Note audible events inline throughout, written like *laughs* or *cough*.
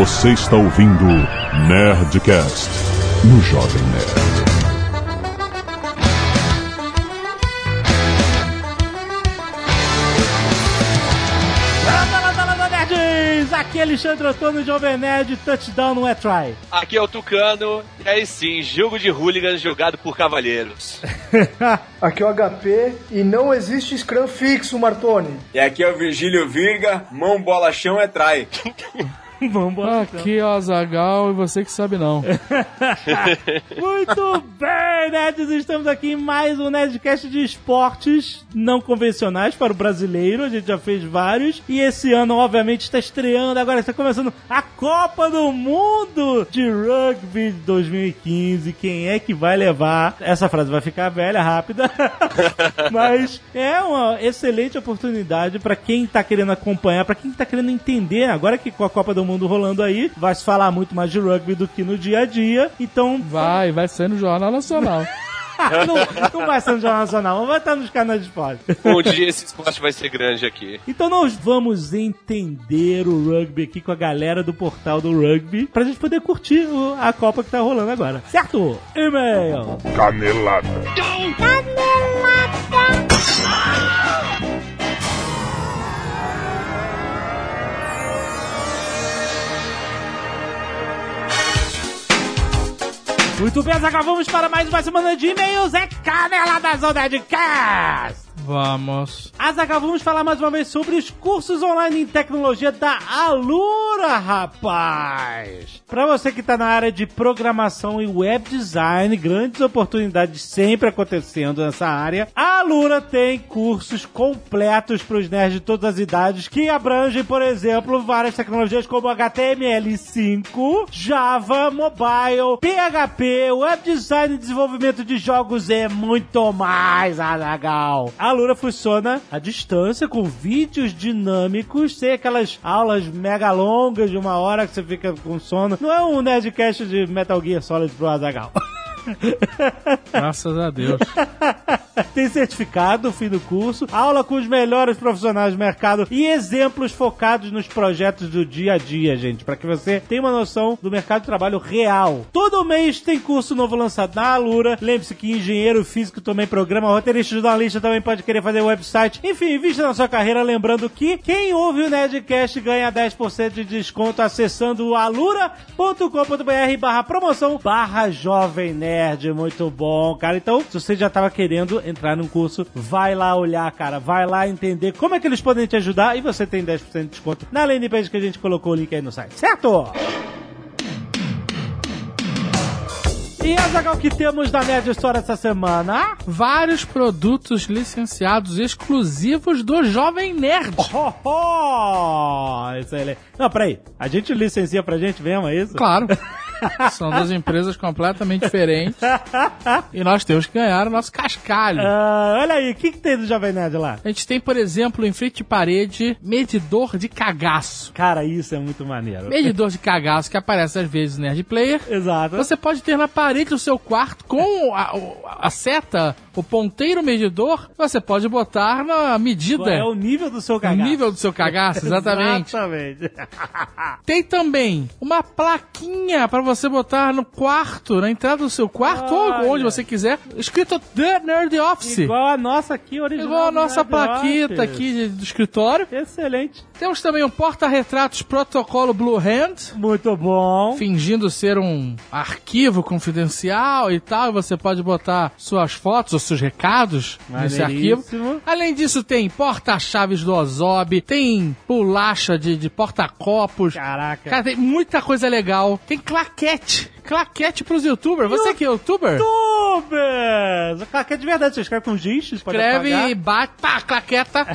Você está ouvindo Nerdcast no Jovem Nerd. Aqui é Alexandre Antônio, Jovem Nerd, touchdown não é try. Aqui é o Tucano, e aí sim, jogo de hooligans jogado por cavalheiros. *laughs* aqui é o HP e não existe scrum fixo, Martoni. E aqui é o Virgílio Virga, mão, bola, chão é try. *laughs* *laughs* Vambora. Aqui é o Azagal e você que sabe não. *laughs* Muito bem, nerds! Estamos aqui em mais um Nerdcast de esportes não convencionais para o brasileiro. A gente já fez vários. E esse ano, obviamente, está estreando. Agora está começando a Copa do Mundo de Rugby 2015. Quem é que vai levar? Essa frase vai ficar velha, rápida. *laughs* Mas é uma excelente oportunidade para quem está querendo acompanhar, para quem está querendo entender. Agora que com a Copa do mundo rolando aí, vai se falar muito mais de rugby do que no dia a dia. Então. Vai, vai ser no Jornal Nacional. *laughs* não, não, vai ser no Jornal Nacional, vai estar nos canais de esporte. Um dia esse esporte vai ser grande aqui. Então nós vamos entender o rugby aqui com a galera do portal do rugby pra gente poder curtir a Copa que tá rolando agora. Certo? E-mail. Canelada. Canelada. Muito bem, acabamos para mais uma semana de e-mails. É Canela da Zona de Cast. Vamos. Azaghal, vamos falar mais uma vez sobre os cursos online em tecnologia da Alura, rapaz! Para você que está na área de programação e web design, grandes oportunidades sempre acontecendo nessa área. A Alura tem cursos completos para os nerds de todas as idades que abrangem, por exemplo, várias tecnologias como HTML5, Java, Mobile, PHP, web design desenvolvimento de jogos e muito mais, Azaghal. A Alura funciona à distância, com vídeos dinâmicos, sem aquelas aulas mega longas de uma hora que você fica com sono. Não é um Nerdcast de Metal Gear Solid pro Azagal. *laughs* *laughs* Graças a Deus. *laughs* Tem certificado, fim do curso, aula com os melhores profissionais do mercado e exemplos focados nos projetos do dia a dia, gente, para que você tenha uma noção do mercado de trabalho real. Todo mês tem curso novo lançado na Alura. Lembre-se que engenheiro físico também programa, roteirista jornalista também pode querer fazer website. Enfim, vista na sua carreira, lembrando que quem ouve o Nerdcast ganha 10% de desconto acessando alura.com.br barra promoção barra jovem nerd. Muito bom, cara. Então, se você já estava querendo entrar num curso, vai lá olhar, cara. Vai lá entender como é que eles podem te ajudar e você tem 10% de desconto na landing page que a gente colocou o link aí no site, certo? E Azagal, que temos da Nerd História essa semana? Vários produtos licenciados exclusivos do Jovem Nerd. Oh, oh, excelente. Não, peraí. A gente licencia pra gente mesmo, é isso? Claro. *laughs* São duas empresas completamente diferentes. e nós temos que ganhar o nosso cascalho. Uh, olha aí, o que, que tem do Jovem Nerd lá? A gente tem, por exemplo, em frente de parede, medidor de cagaço. Cara, isso é muito maneiro. Medidor de cagaço que aparece às vezes no Nerd Player. Exato. Você pode ter na parede do seu quarto com a, a seta, o ponteiro medidor, você pode botar na medida. Qual é o nível do seu cagaço. O nível do seu cagaço, exatamente. *laughs* exatamente. *laughs* tem também uma plaquinha para você botar no quarto, na entrada do seu quarto, Olha. ou onde você quiser, escrito The Nerd Office. Igual a nossa aqui, original. Igual a nossa plaquita aqui de, do escritório. Excelente. Temos também um porta-retratos protocolo Blue Hand. Muito bom. Fingindo ser um arquivo confidencial e tal. E você pode botar suas fotos ou seus recados nesse arquivo. Além disso, tem porta-chaves do Ozob, tem bolacha de, de porta-copos. Caraca. Cara, tem muita coisa legal. Tem claquete Catch. Claquete pros youtubers. Você que é youtuber? Youtubers! Claquete de verdade, você escreve com giz, Escreve e bate, pá, claqueta. *laughs*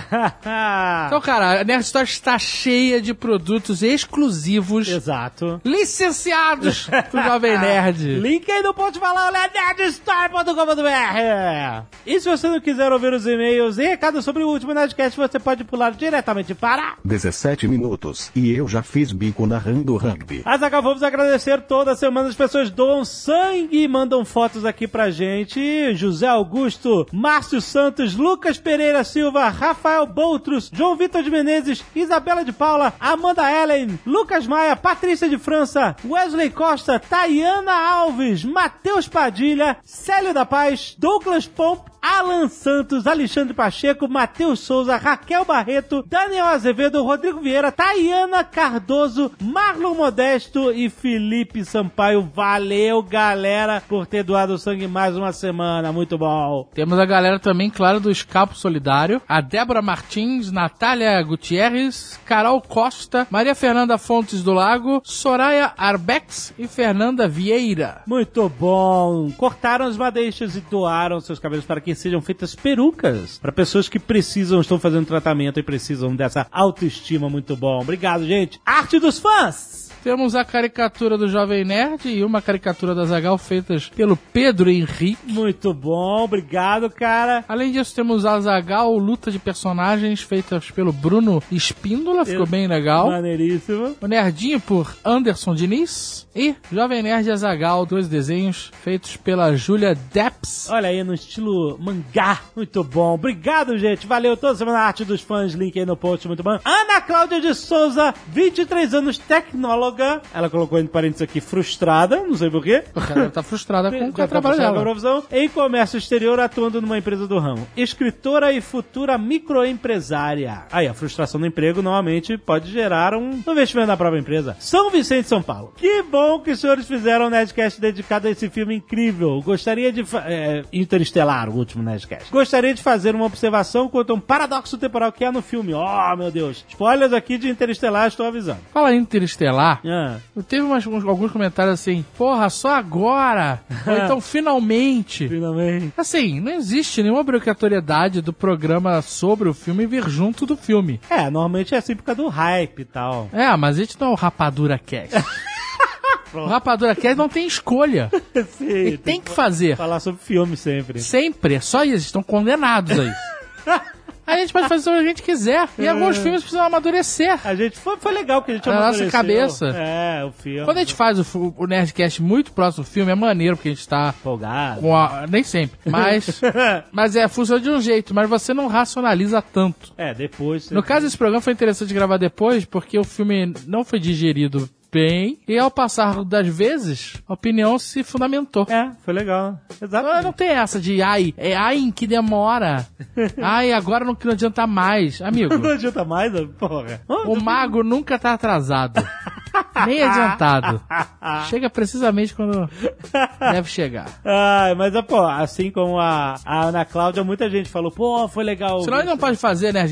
então, cara, a Nerd Store está cheia de produtos exclusivos. Exato. Licenciados pro Jovem Nerd. *laughs* Link aí no ponto falar, nerdstore.com.br. E se você não quiser ouvir os e-mails e recados sobre o último Nerdcast, você pode pular diretamente para 17 minutos. E eu já fiz bico narrando rugby. Mas acabamos de agradecer toda semana as pessoas doam sangue e mandam fotos aqui pra gente: José Augusto, Márcio Santos, Lucas Pereira Silva, Rafael Boutros, João Vitor de Menezes, Isabela de Paula, Amanda Ellen, Lucas Maia, Patrícia de França, Wesley Costa, Tayana Alves, Matheus Padilha, Célio da Paz, Douglas Pomp, Alan Santos, Alexandre Pacheco, Matheus Souza, Raquel Barreto, Daniel Azevedo, Rodrigo Vieira, Tayana Cardoso, Marlon Modesto e Felipe Sampaio. Valeu, galera, por ter doado sangue mais uma semana. Muito bom. Temos a galera também, claro, do Escapo Solidário. A Débora Martins, Natália Gutierrez, Carol Costa, Maria Fernanda Fontes do Lago, Soraya Arbex e Fernanda Vieira. Muito bom. Cortaram as madeixas e doaram seus cabelos para que sejam feitas perucas para pessoas que precisam, estão fazendo tratamento e precisam dessa autoestima muito bom. Obrigado, gente. Arte dos fãs! Temos a caricatura do Jovem Nerd e uma caricatura da Zagal feitas pelo Pedro Henrique. Muito bom, obrigado, cara. Além disso, temos a Zagal luta de personagens feitas pelo Bruno Espíndola, ficou bem legal. Maneiríssimo. O Nerdinho por Anderson Diniz e Jovem Nerd e Azagal, dois desenhos feitos pela Julia Depps. Olha aí, no estilo mangá. Muito bom. Obrigado, gente. Valeu toda semana a arte dos fãs. Link aí no post, muito bom. Ana Cláudia de Souza, 23 anos, tecnóloga. Ela colocou entre parênteses aqui frustrada, não sei porquê. Ela tá frustrada *laughs* com o Já tá trabalho dela. profissão. Em comércio exterior, atuando numa empresa do ramo. Escritora e futura microempresária. Aí, a frustração do emprego normalmente pode gerar um investimento na própria empresa. São Vicente, São Paulo. Que bom que os senhores fizeram um Nerdcast dedicado a esse filme incrível. Gostaria de... É, Interestelar, o último Nerdcast. Gostaria de fazer uma observação quanto a um paradoxo temporal que há no filme. Oh, meu Deus. Spoilers aqui de Interestelar, estou avisando. Fala Interestelar, Eu teve umas- uns- alguns comentários assim, porra, só agora, *laughs* ou então finalmente. Finalmente. Assim, não existe nenhuma obrigatoriedade do programa sobre o filme vir junto do filme. É, normalmente é assim por causa do hype e tal. É, mas a gente não é o Rapadura Cast. *laughs* o Rapadura Cast não tem escolha. *laughs* Sim, Ele tem que fazer. falar sobre filme sempre. Sempre, é só isso, estão condenados a isso. Aí a gente pode fazer o que a gente quiser. E alguns filmes precisam amadurecer. A gente foi, foi legal que a gente A nossa amadureceu. cabeça. É, o filme. Quando a gente faz o, o Nerdcast muito próximo do filme, é maneiro, porque a gente tá empolgado. com a... Nem sempre, mas... *laughs* mas é, funciona de um jeito, mas você não racionaliza tanto. É, depois. No caso, esse programa foi interessante gravar depois, porque o filme não foi digerido bem, e ao passar das vezes, a opinião se fundamentou. É, foi legal. Ah, Exato. Não tem essa de ai, é ai em que demora. *laughs* Ai, agora não, não adianta mais. Amigo, Não adianta mais, porra. o mago nunca tá atrasado. *laughs* *laughs* Nem adiantado. *laughs* Chega precisamente quando deve chegar. Mas, pô, assim como a, a Ana Cláudia, muita gente falou, pô, foi legal. Senão ele não pode fazer, né?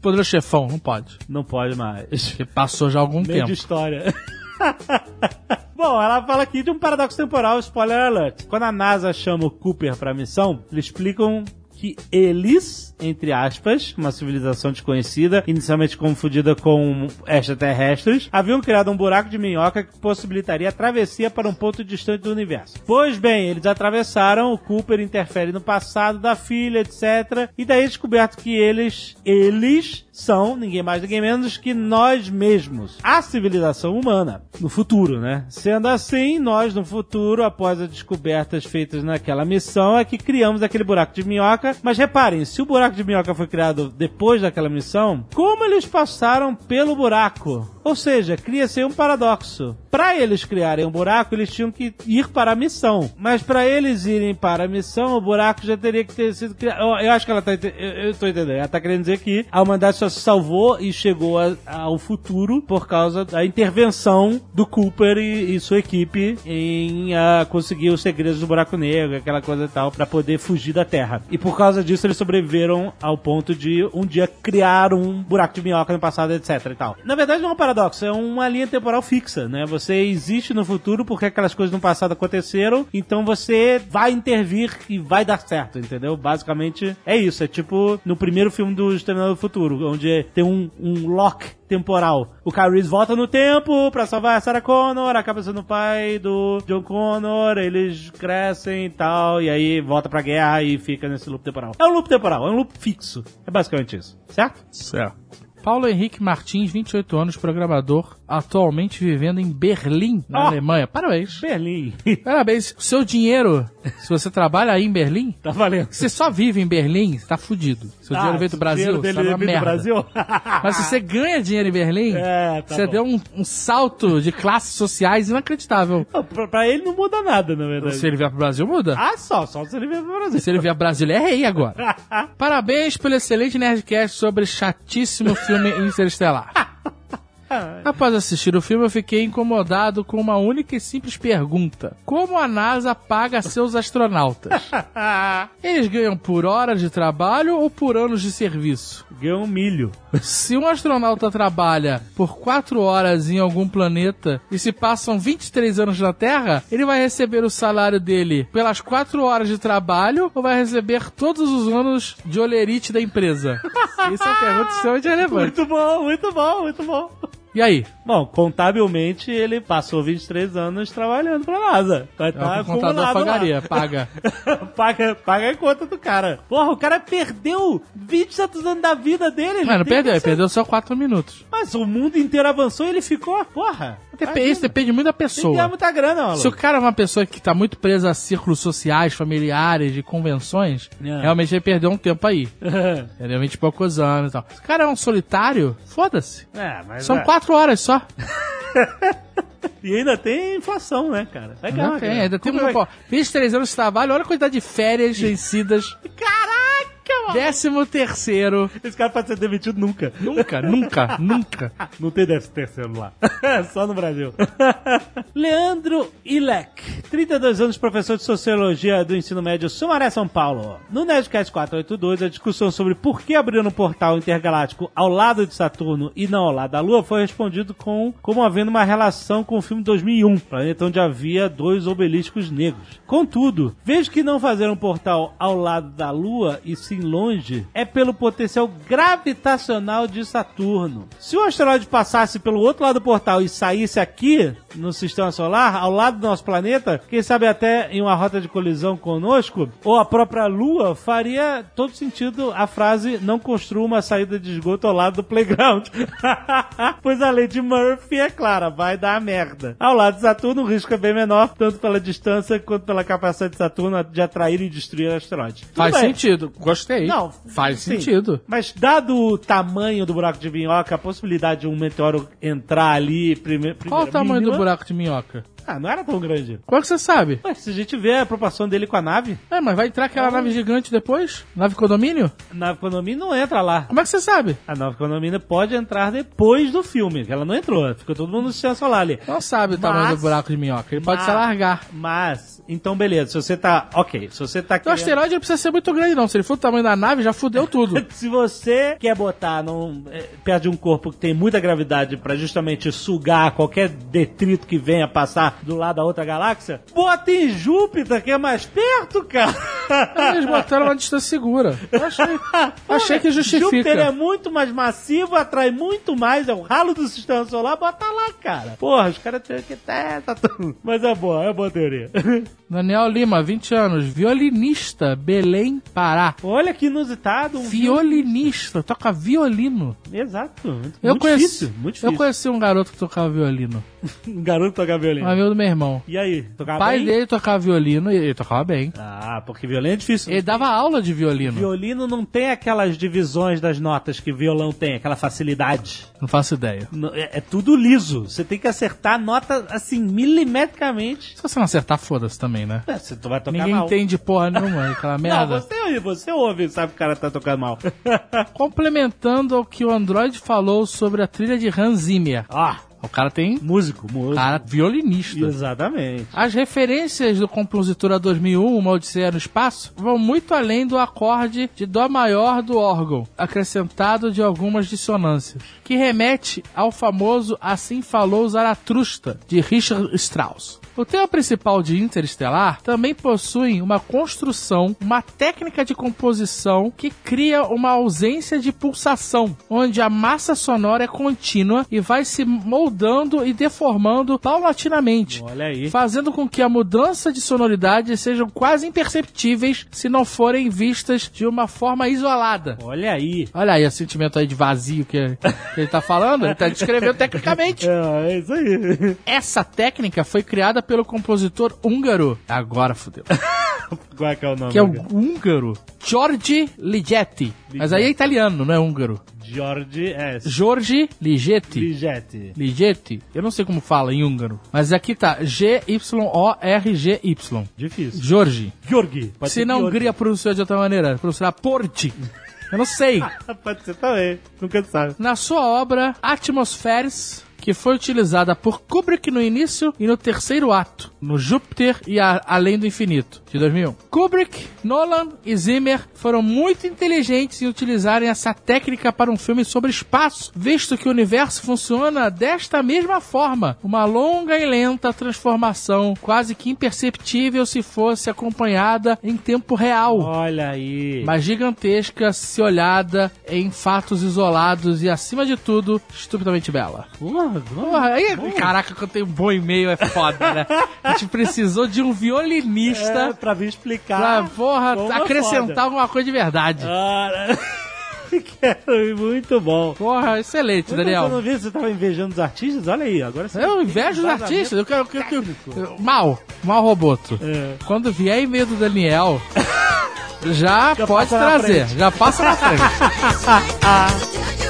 Poderoso Chefão, não pode. Não pode mais. Porque passou já algum Meio tempo. de história. *laughs* Bom, ela fala aqui de um paradoxo temporal, spoiler alert. Quando a NASA chama o Cooper pra missão, eles explicam que eles, entre aspas, uma civilização desconhecida, inicialmente confundida com extraterrestres, haviam criado um buraco de minhoca que possibilitaria a travessia para um ponto distante do universo. Pois bem, eles atravessaram, o Cooper interfere no passado da filha, etc. E daí é descoberto que eles, eles são ninguém mais, ninguém menos que nós mesmos. A civilização humana, no futuro, né? Sendo assim, nós no futuro, após as descobertas feitas naquela missão, é que criamos aquele buraco de minhoca. Mas reparem, se o buraco de minhoca foi criado depois daquela missão, como eles passaram pelo buraco? Ou seja, cria-se um paradoxo. Para eles criarem um buraco, eles tinham que ir para a missão. Mas para eles irem para a missão, o buraco já teria que ter sido criado. Eu, eu acho que ela tá. Eu, eu tô entendendo. Ela tá querendo dizer que a humanidade só se salvou e chegou a- ao futuro por causa da intervenção do Cooper e, e sua equipe em ah, conseguir os segredos do buraco negro, aquela coisa e tal, para poder fugir da Terra. E por causa disso, eles sobreviveram ao ponto de um dia criar um buraco de minhoca no passado, etc e tal. Na verdade, não é um paradoxo, é uma linha temporal fixa, né? Você existe no futuro porque aquelas coisas no passado aconteceram, então você vai intervir e vai dar certo, entendeu? Basicamente é isso. É tipo no primeiro filme do Exterminador do Futuro, onde tem um, um lock temporal. O Reese volta no tempo pra salvar a Sarah Connor, acaba sendo o pai do John Connor, eles crescem e tal, e aí volta pra guerra e fica nesse loop temporal. É um loop temporal, é um loop fixo. É basicamente isso, certo? Certo. Paulo Henrique Martins, 28 anos, programador atualmente vivendo em Berlim, na Oh. Alemanha. Parabéns. Berlim. *laughs* Parabéns. Seu dinheiro, se você trabalha aí em Berlim, tá valendo. se você só vive em Berlim, você tá fudido. Seu Ah, dinheiro veio do Brasil, você tá numa merda. Brasil? *laughs* Mas se você ganha dinheiro em Berlim, É, tá você bom. deu um, um salto de classes sociais inacreditável. Não, pra, pra ele não muda nada, na verdade. Se ele vier pro Brasil, muda. Ah, só, só se ele vier pro Brasil. Se ele vier pro Brasil, ele é rei agora. *laughs* Parabéns pelo excelente Nerdcast sobre chatíssimo filme Interestelar. Após assistir o filme, eu fiquei incomodado com uma única e simples pergunta: Como a NASA paga seus astronautas? *laughs* Eles ganham por horas de trabalho ou por anos de serviço? Ganhou um milho. Se um astronauta trabalha por 4 horas em algum planeta e se passam 23 anos na Terra, ele vai receber o salário dele pelas 4 horas de trabalho ou vai receber todos os anos de olerite da empresa? *laughs* Isso é uma pergunta extremamente relevante. Muito bom, muito bom, muito bom. E aí? Bom, contabilmente ele passou 23 anos trabalhando pra NASA. Vai É estar o contador acumulado lá. pagaria, *laughs* paga. paga, paga a conta do cara. Porra, o cara perdeu 20 e tantos anos da vida dele. tem perdeu, ser- perdeu só 4 minutos. Mas o mundo inteiro avançou e ele ficou. Porra. Dep- Isso depende muito da Tem que pessoa. muita grana, maluco. Se o cara é uma pessoa que tá muito presa a círculos sociais, familiares, de convenções, É. realmente ele perdeu um tempo aí. *laughs* Entendeu? 20 e poucos anos e tal. Se o cara é um solitário, foda-se. é, mas São é. quatro horas só. *laughs* E ainda tem inflação, né, cara? Vai ganhar tem, grana. ainda tem Como uma, vai- pô, 23 anos de trabalho, olha a quantidade de férias *laughs* vencidas. Caraca. Décimo terceiro. Esse cara pode ser demitido nunca. Nunca, nunca, nunca. *laughs* Não tem décimo terceiro lá. *laughs* Só no Brasil. *laughs* Leandro Ilek, 32 anos, professor de Sociologia do Ensino Médio Sumaré, São Paulo. No Nerdcast 482, a discussão sobre por que abrir um portal intergaláctico ao lado de Saturno e não ao lado da Lua foi respondido com como havendo uma relação com o filme 2001, planeta onde havia dois obeliscos negros. Contudo, vejo que não fazer um portal ao lado da Lua e sim longe é pelo potencial gravitacional de Saturno. Se o asteroide passasse pelo outro lado do portal e saísse aqui no sistema solar, ao lado do nosso planeta, quem sabe até em uma rota de colisão conosco, ou a própria Lua, faria todo sentido a frase não construa uma saída de esgoto ao lado do playground. *laughs* pois a lei de Murphy é clara, vai dar merda. Ao lado de Saturno, o risco é bem menor, tanto pela distância quanto pela capacidade de Saturno de atrair e destruir asteroides. Faz bem. sentido. Gostei. Não, Faz sim. sentido. Mas dado o tamanho do buraco de minhoca, a possibilidade de um meteoro entrar ali prime Qual o primeiro tamanho do mínima- buraco de minhoca? Ah, não era tão grande. Qual que você sabe? Mas se a gente vê a proporção dele com a nave, É, mas vai entrar aquela nave gigante depois? Nave condomínio? a nave condomínio não entra lá. Como é que você sabe? A nave condomínio pode entrar depois do filme, que ela não entrou. Ficou todo mundo no sistema solar ali. Não sabe o tamanho do buraco de minhoca. Ele pode mas- se alargar. Mas, então beleza, se você tá... Ok, se você tá O asteroide não precisa ser muito grande, não. Se ele for do tamanho da nave, já fudeu *laughs* tudo. Se você quer botar num, é, perto de um corpo que tem muita gravidade pra justamente sugar qualquer detrito que venha passar do lado da outra galáxia, bota em Júpiter, que é mais perto, cara. *laughs* Eles botaram uma distância segura. Eu achei, *laughs* achei que Júpiter é justifica. muito mais massivo, atrai muito mais, é o ralo do sistema solar, bota lá, cara. Porra, os caras têm que... É, tá tudo... Mas é boa, é boa teoria. *laughs* Daniel Lima, 20 anos, violinista, Belém, Pará. Olha que inusitado. Um Violinista, toca violino. Exato. Muito, Eu muito conheci, difícil, muito difícil. eu conheci um garoto que tocava violino. Um *laughs* garoto tocar violino. Um amigo do meu irmão. E aí, tocava pai bem? dele tocava violino e ele tocava bem. Ah, porque violino é difícil. Ele dava aula de violino. Violino não tem aquelas divisões das notas que violão tem, aquela facilidade. Não faço ideia. Não, É, é tudo liso. Você tem que acertar a nota assim, milimetricamente. Se você não acertar, foda-se também, né? É, você vai tocar Ninguém mal. entende porra nenhuma, *laughs* aquela Não, merda. você ouve, você ouve e sabe que o cara tá tocando mal. *laughs* Complementando ao que o Android falou sobre a trilha de Hans Zimmer. ah, O cara tem músico, músico. cara violinista. Exatamente. As referências do compositor 2001, Uma Odisseia no Espaço, vão muito além do acorde de Dó maior do órgão, acrescentado de algumas dissonâncias, que remete ao famoso Assim Falou Zaratrusta, de Richard Strauss. O tema principal de Interestelar também possui uma construção, uma técnica de composição que cria uma ausência de pulsação, onde a massa sonora é contínua e vai se moldando e deformando paulatinamente. Olha aí. Fazendo com que a mudança de sonoridade sejam quase imperceptíveis se não forem vistas de uma forma isolada. Olha aí. Olha aí o sentimento aí de vazio que, que ele tá falando, ele tá descrevendo tecnicamente. *laughs* É, é isso aí. Essa técnica foi criada pelo compositor húngaro. Agora fudeu. *laughs* Qual é que é o nome? Que é o húngaro Giorgi Ligeti. Mas aí é italiano, não é húngaro. Jorge S. Jorge Ligeti. Ligeti. Ligeti? Eu não sei como fala em húngaro. Mas aqui tá G-Y-O-R-G-Y. Difícil. Jorge. Pode Se não. Hungria pronunciar de outra maneira, pronunciará Porti. Eu não sei. *laughs* Pode ser também. Nunca sabe. Na sua obra Atmospheres, que foi utilizada por Kubrick no início e no terceiro ato, no Júpiter e a- Além do Infinito, de 2001. Kubrick, Nolan e Zimmer foram muito inteligentes em utilizarem essa técnica para um filme sobre espaço, visto que o universo funciona desta mesma forma, uma longa e lenta transformação, quase que imperceptível se fosse acompanhada em tempo real Olha aí. mas gigantesca se olhada em fatos isolados e, acima de tudo, estupidamente bela. Porra, Porra, aí, caraca, quando tem um bom e-mail é foda, né? *laughs* A gente precisou de um é, violinista pra vir explicar. pra, porra, é acrescentar foda. alguma coisa de verdade. Cara, *laughs* quero muito bom. Porra, excelente, Você não Daniel. viu? Você tava invejando os artistas? Olha aí, agora você Eu invejo os artistas, eu quero que. que- que- mal, mal roboto. É. Quando vier e-mail do Daniel, *laughs* já, Já pode trazer, já passa na frente. *laughs*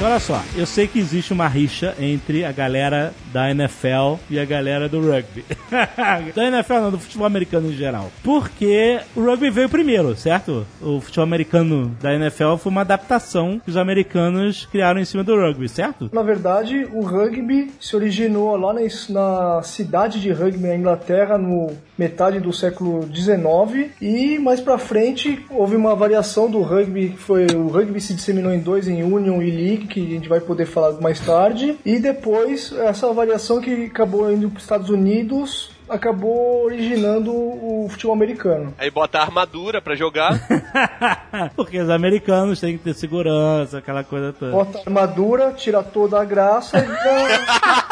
Olha só. Eu sei que existe uma rixa entre a galera da NFL e a galera do rugby. *laughs* da NFL não, do futebol americano em geral. Porque o rugby veio primeiro, certo? O futebol americano da NFL foi uma adaptação que os americanos criaram em cima do rugby, certo? Na verdade, o rugby se originou lá na, na cidade de rugby na Inglaterra no metade do século XIX e mais pra frente houve uma variação do rugby, que foi o rugby se disseminou em dois, em Union e League, que a gente vai poder falar mais tarde, e depois essa variação que acabou indo para os Estados Unidos acabou originando o futebol americano. Aí bota a armadura pra jogar. *laughs* Porque os americanos têm que ter segurança, aquela coisa toda. Bota a armadura, tira toda a graça e *laughs*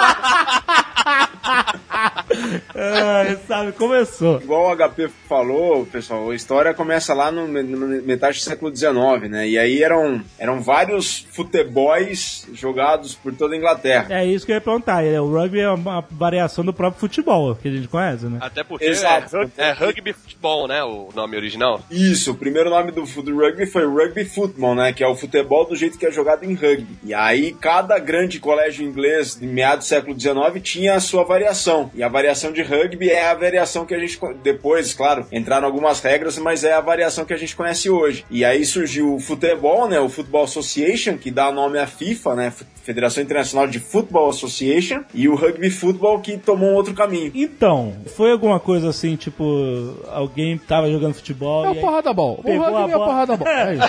Ah, sabe, começou. Igual o HP falou, pessoal, a história começa lá no, no metade do século XIX, né? E aí eram, eram vários futebols jogados por toda a Inglaterra. É isso que eu ia perguntar. é, O rugby é uma variação do próprio futebol, que a gente conhece, né? Até porque Exato. é, é rugby futebol, né? O nome original. Isso, o primeiro nome do, do rugby foi rugby football, né? Que é o futebol do jeito que é jogado em rugby. E aí, cada grande colégio inglês de meados do século XIX tinha a sua variação. E a variação de rugby é a variação que a gente. Depois, claro, entraram algumas regras, mas é a variação que a gente conhece hoje. E aí surgiu o futebol, né? O Football Association, que dá nome à FIFA, né? Federação Internacional de Football Association. E o rugby football que tomou um outro caminho. Então, foi alguma coisa assim, tipo, alguém tava jogando futebol É e o aí porrada ball. O rugby a é o bola. porrada ball. É isso.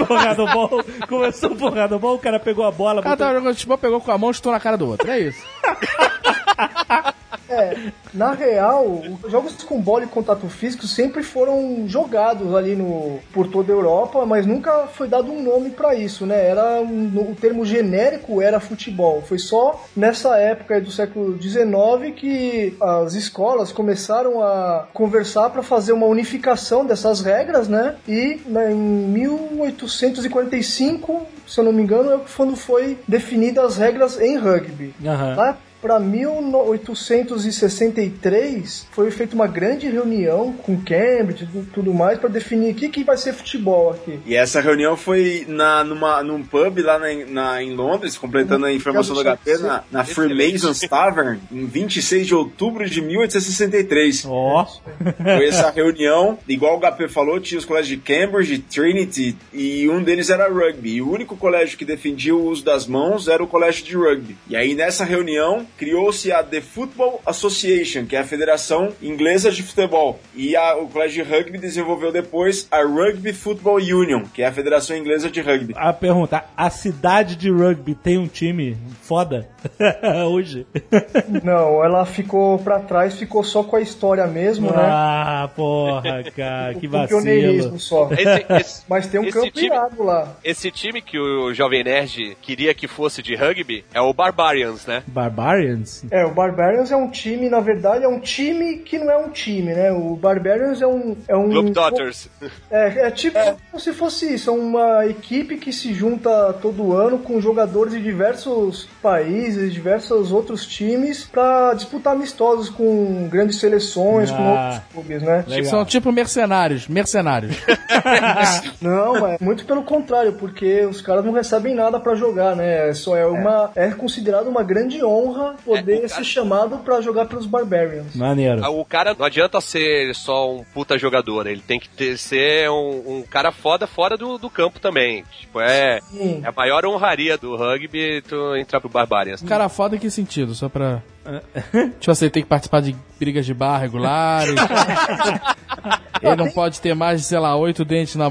*laughs* porrada ball, começou o porrada ball, o cara pegou a bola, O cara botou- tava jogando futebol, pegou com a mão e estou na cara do outro. É isso. *laughs* É, na real, os jogos com bola e contato físico sempre foram jogados ali no, por toda a Europa, mas nunca foi dado um nome pra isso, né? Era um- o termo genérico era futebol. Foi só nessa época do século XIX que as escolas começaram a conversar para fazer uma unificação dessas regras, né? E né, em 1845, se eu não me engano, é quando foi definidas as regras em rugby. Aham. Lá para 1863 foi feita uma grande reunião com Cambridge e tudo mais para definir o que, que vai ser futebol aqui. E essa reunião foi na, numa, num pub lá na, na- em Londres, completando a informação do HP, na, na Freemasons Tavern, em 26 de outubro de 1863. Ó, Foi essa reunião, igual o HP falou, tinha os colégios de Cambridge, Trinity, e um deles era rugby. E o único colégio que defendia o uso das mãos era o colégio de rugby. E aí nessa reunião, criou-se a The Football Association, que é a Federação Inglesa de Futebol. E a, o Colégio de Rugby desenvolveu depois a Rugby Football Union, que é a Federação Inglesa de Rugby. A pergunta, a cidade de rugby tem um time foda *laughs* hoje? Não, ela ficou pra trás, ficou só com a história mesmo, né? Ah, porra, cara, que *laughs* O vacilo. pioneirismo só. Esse, esse- *laughs* Mas tem um time- irado lá. esse time que o Jovem Nerd queria que fosse de rugby é o Barbarians, né? Barbarians? É, o Barbarians é um time, na verdade, é um time que não é um time, né? O Barbarians é um. É um Globetrotters. É, é tipo como se fosse isso, é uma equipe que se junta todo ano com jogadores de diversos países, diversos outros times, pra disputar amistosos com grandes seleções, com Ah. outros clubes, né? Legal. São tipo mercenários, mercenários. *laughs* Não, é muito pelo contrário, porque os caras não recebem nada pra jogar, né? Só é uma é considerado uma grande honra poder É, ser cara- chamado pra jogar pelos Barbarians. Maneiro. O cara não adianta ser só um puta jogador, ele tem que ter, ser um, um cara foda fora do, do campo também. Tipo, é, Sim. é a maior honraria do rugby tu entrar pro Barbarians. Cara foda em que sentido? Só pra. Tipo assim, tem que participar de brigas de bar regulares. *laughs* Ele não pode ter mais de, sei lá, oito dentes na.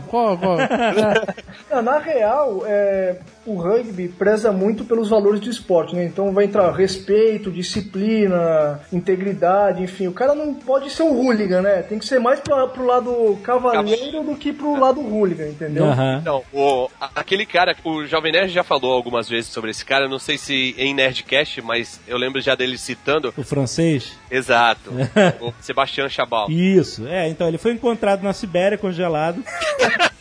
Ah, *laughs* Na real, é, o rugby preza muito pelos valores do esporte, né? Então vai entrar respeito, disciplina, integridade, enfim. O cara não pode ser um hooligan, né? Tem que ser mais pra, pro lado cavaleiro do que pro lado hooligan, entendeu? Aham. Não, o, a- aquele cara, o Jovem Nerd já falou algumas vezes sobre esse cara, não sei se em Nerdcast, mas eu lembro já dele citando. O francês? Exato, *laughs* o Sebastião Chabal. Isso, é, então ele foi encontrado na Sibéria congelado. *laughs*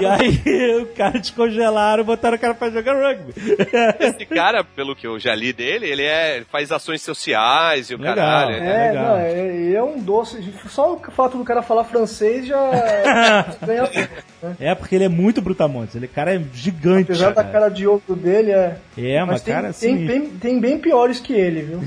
e aí o cara descongelaram e botaram o cara pra jogar rugby. Esse cara, pelo que eu já li dele, ele é, ele faz ações sociais e o Legal. caralho. É né? É, legal. não, é, é um doce. Só o fato do cara falar francês já *laughs* ganha ponto. É porque ele é muito brutamontes, ele cara é gigante. Apesar da cara de ouro dele, é. É, mas tem, cara tem, assim. bem, tem bem piores que ele, viu?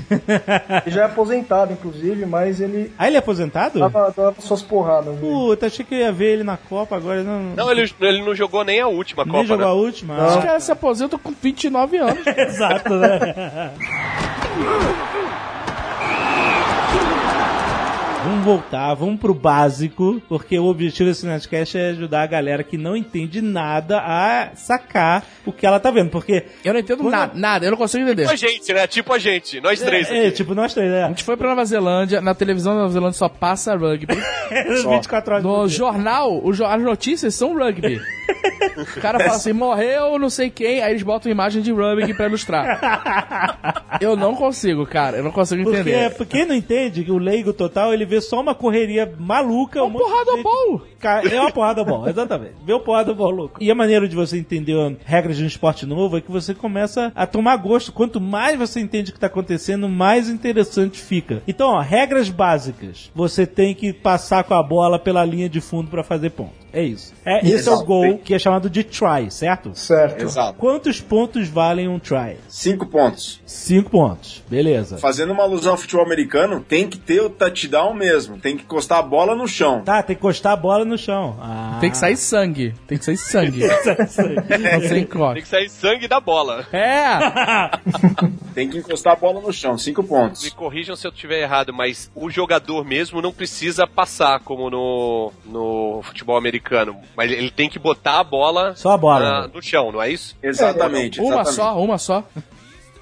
Ele já é aposentado, inclusive, mas ele Ah, ele é aposentado? dava, dava suas porradas. viu? Puta, achei que eu ia ver ele na Copa, agora ele não. Não, ele, ele não jogou nem a última nem Copa, jogou né? a última. Os Ah, caras se aposentam com 29 anos. *laughs* Exato, né? *laughs* Vamos voltar, vamos pro básico, porque o objetivo desse Nerdcast é ajudar a galera que não entende nada a sacar o que ela tá vendo, porque... Eu não entendo Quando- nada, nada, eu não consigo entender. Tipo a gente, né? Tipo a gente, nós três É, aqui. é, tipo, nós três, A né? gente foi pra Nova Zelândia, na televisão da Nova Zelândia só passa rugby. *laughs* 24 horas No jornal, o jo- as notícias são rugby. O cara fala assim, morreu não sei quem, aí eles botam imagem de rugby pra ilustrar. *laughs* Eu não consigo, cara, eu não consigo entender. porque quem não entende, que o leigo total, ele vê só uma correria maluca. É um de porrada gente- bom. É uma porrada bom, *laughs* exatamente. Vê o porrada bom louco. E a maneira de você entender regras de um esporte novo é que você começa a tomar gosto. Quanto mais você entende o que está acontecendo, mais interessante fica. Então, ó, regras básicas. Você tem que passar com a bola pela linha de fundo para fazer ponto. É isso. É, esse é o gol que é chamado de try, certo? Certo. Exato. Quantos pontos valem um try? Cinco pontos. Cinco pontos. Beleza. Fazendo uma alusão ao futebol americano, tem que ter o touchdown mesmo. Tem que encostar a bola no chão. Tá, tem que encostar a bola no chão. Ah. Tem que sair sangue, tem que sair sangue. *laughs* Tem que sair sangue da bola. É! *laughs* Tem que encostar a bola no chão. Cinco Me pontos. corrijam se eu estiver errado, mas o jogador mesmo não precisa passar como no, no futebol americano. Mas ele tem que botar a bola, Só a bola. na- no chão, não é isso? Exatamente. Uma exatamente. só, uma só.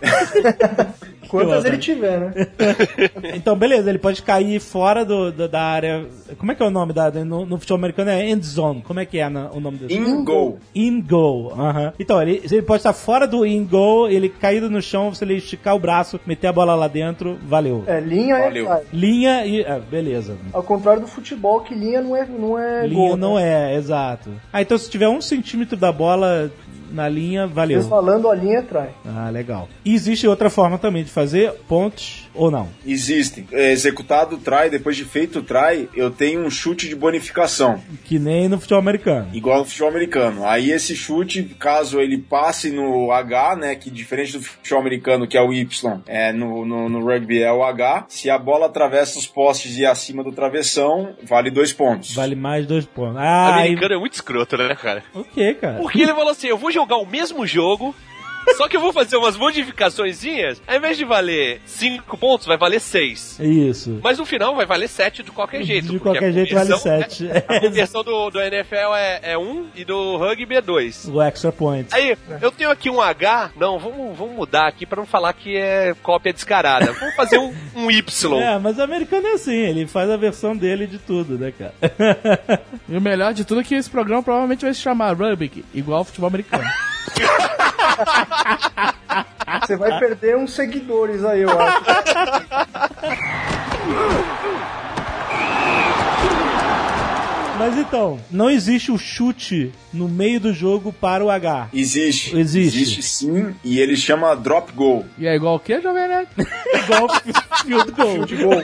*laughs* Quantas ele tiver, né? *laughs* Então, beleza, ele pode cair fora do, do- da área. Como é que é o nome da. No, no futebol americano é end zone. Como é que é na- o nome dele? In goal. In goal. aham. Então, ele, ele pode estar fora do in goal, ele caído no chão, se ele esticar o braço, meter a bola lá dentro, valeu. É, linha Valeu. é. Linha e. ah, beleza. Ao contrário do futebol, que linha não é, não é Linha gol, não né? é, exato. Ah, então se tiver um centímetro da bola na linha, valeu. Resvalando a linha é try. Ah, legal. E existe outra forma também de fazer pontos ou não. Existem. É, executado o try, depois de feito o try, eu tenho um chute de bonificação. Que nem no futebol americano. Igual no futebol americano. Aí esse chute, caso ele passe no H, né? Que diferente do futebol americano, que é o Y, é, no, no, no rugby é o H. Se a bola atravessa os postes e acima do travessão, vale dois pontos. Vale mais dois pontos. Ah, aí... Americano é muito escroto, né, cara? O que, cara? Porque ele falou assim: eu vou jogar o mesmo jogo, Só que eu vou fazer umas modificaçõezinhas. Ao invés de valer 5 pontos, vai valer 6. Isso. Mas no final vai valer 7 de qualquer jeito. De qualquer jeito vale 7. A *laughs* conversão do, do NFL é 1 um, e do rugby é 2. O extra point. Aí, eu tenho aqui um H. Não, vamos, vamos mudar aqui pra não falar que é cópia descarada. Vamos fazer um, um Y. *laughs* É, mas o americano é assim, ele faz a versão dele de tudo, né, cara? *laughs* e o melhor de tudo é que esse programa provavelmente vai se chamar Rugby, igual ao futebol americano. Você vai perder uns seguidores aí, eu acho. Mas então, não existe o chute no meio do jogo para o H. Existe. Existe. Existe sim, e ele chama drop goal. E é igual o quê, Jovem Nerd? *laughs* igual field goal. Field goal.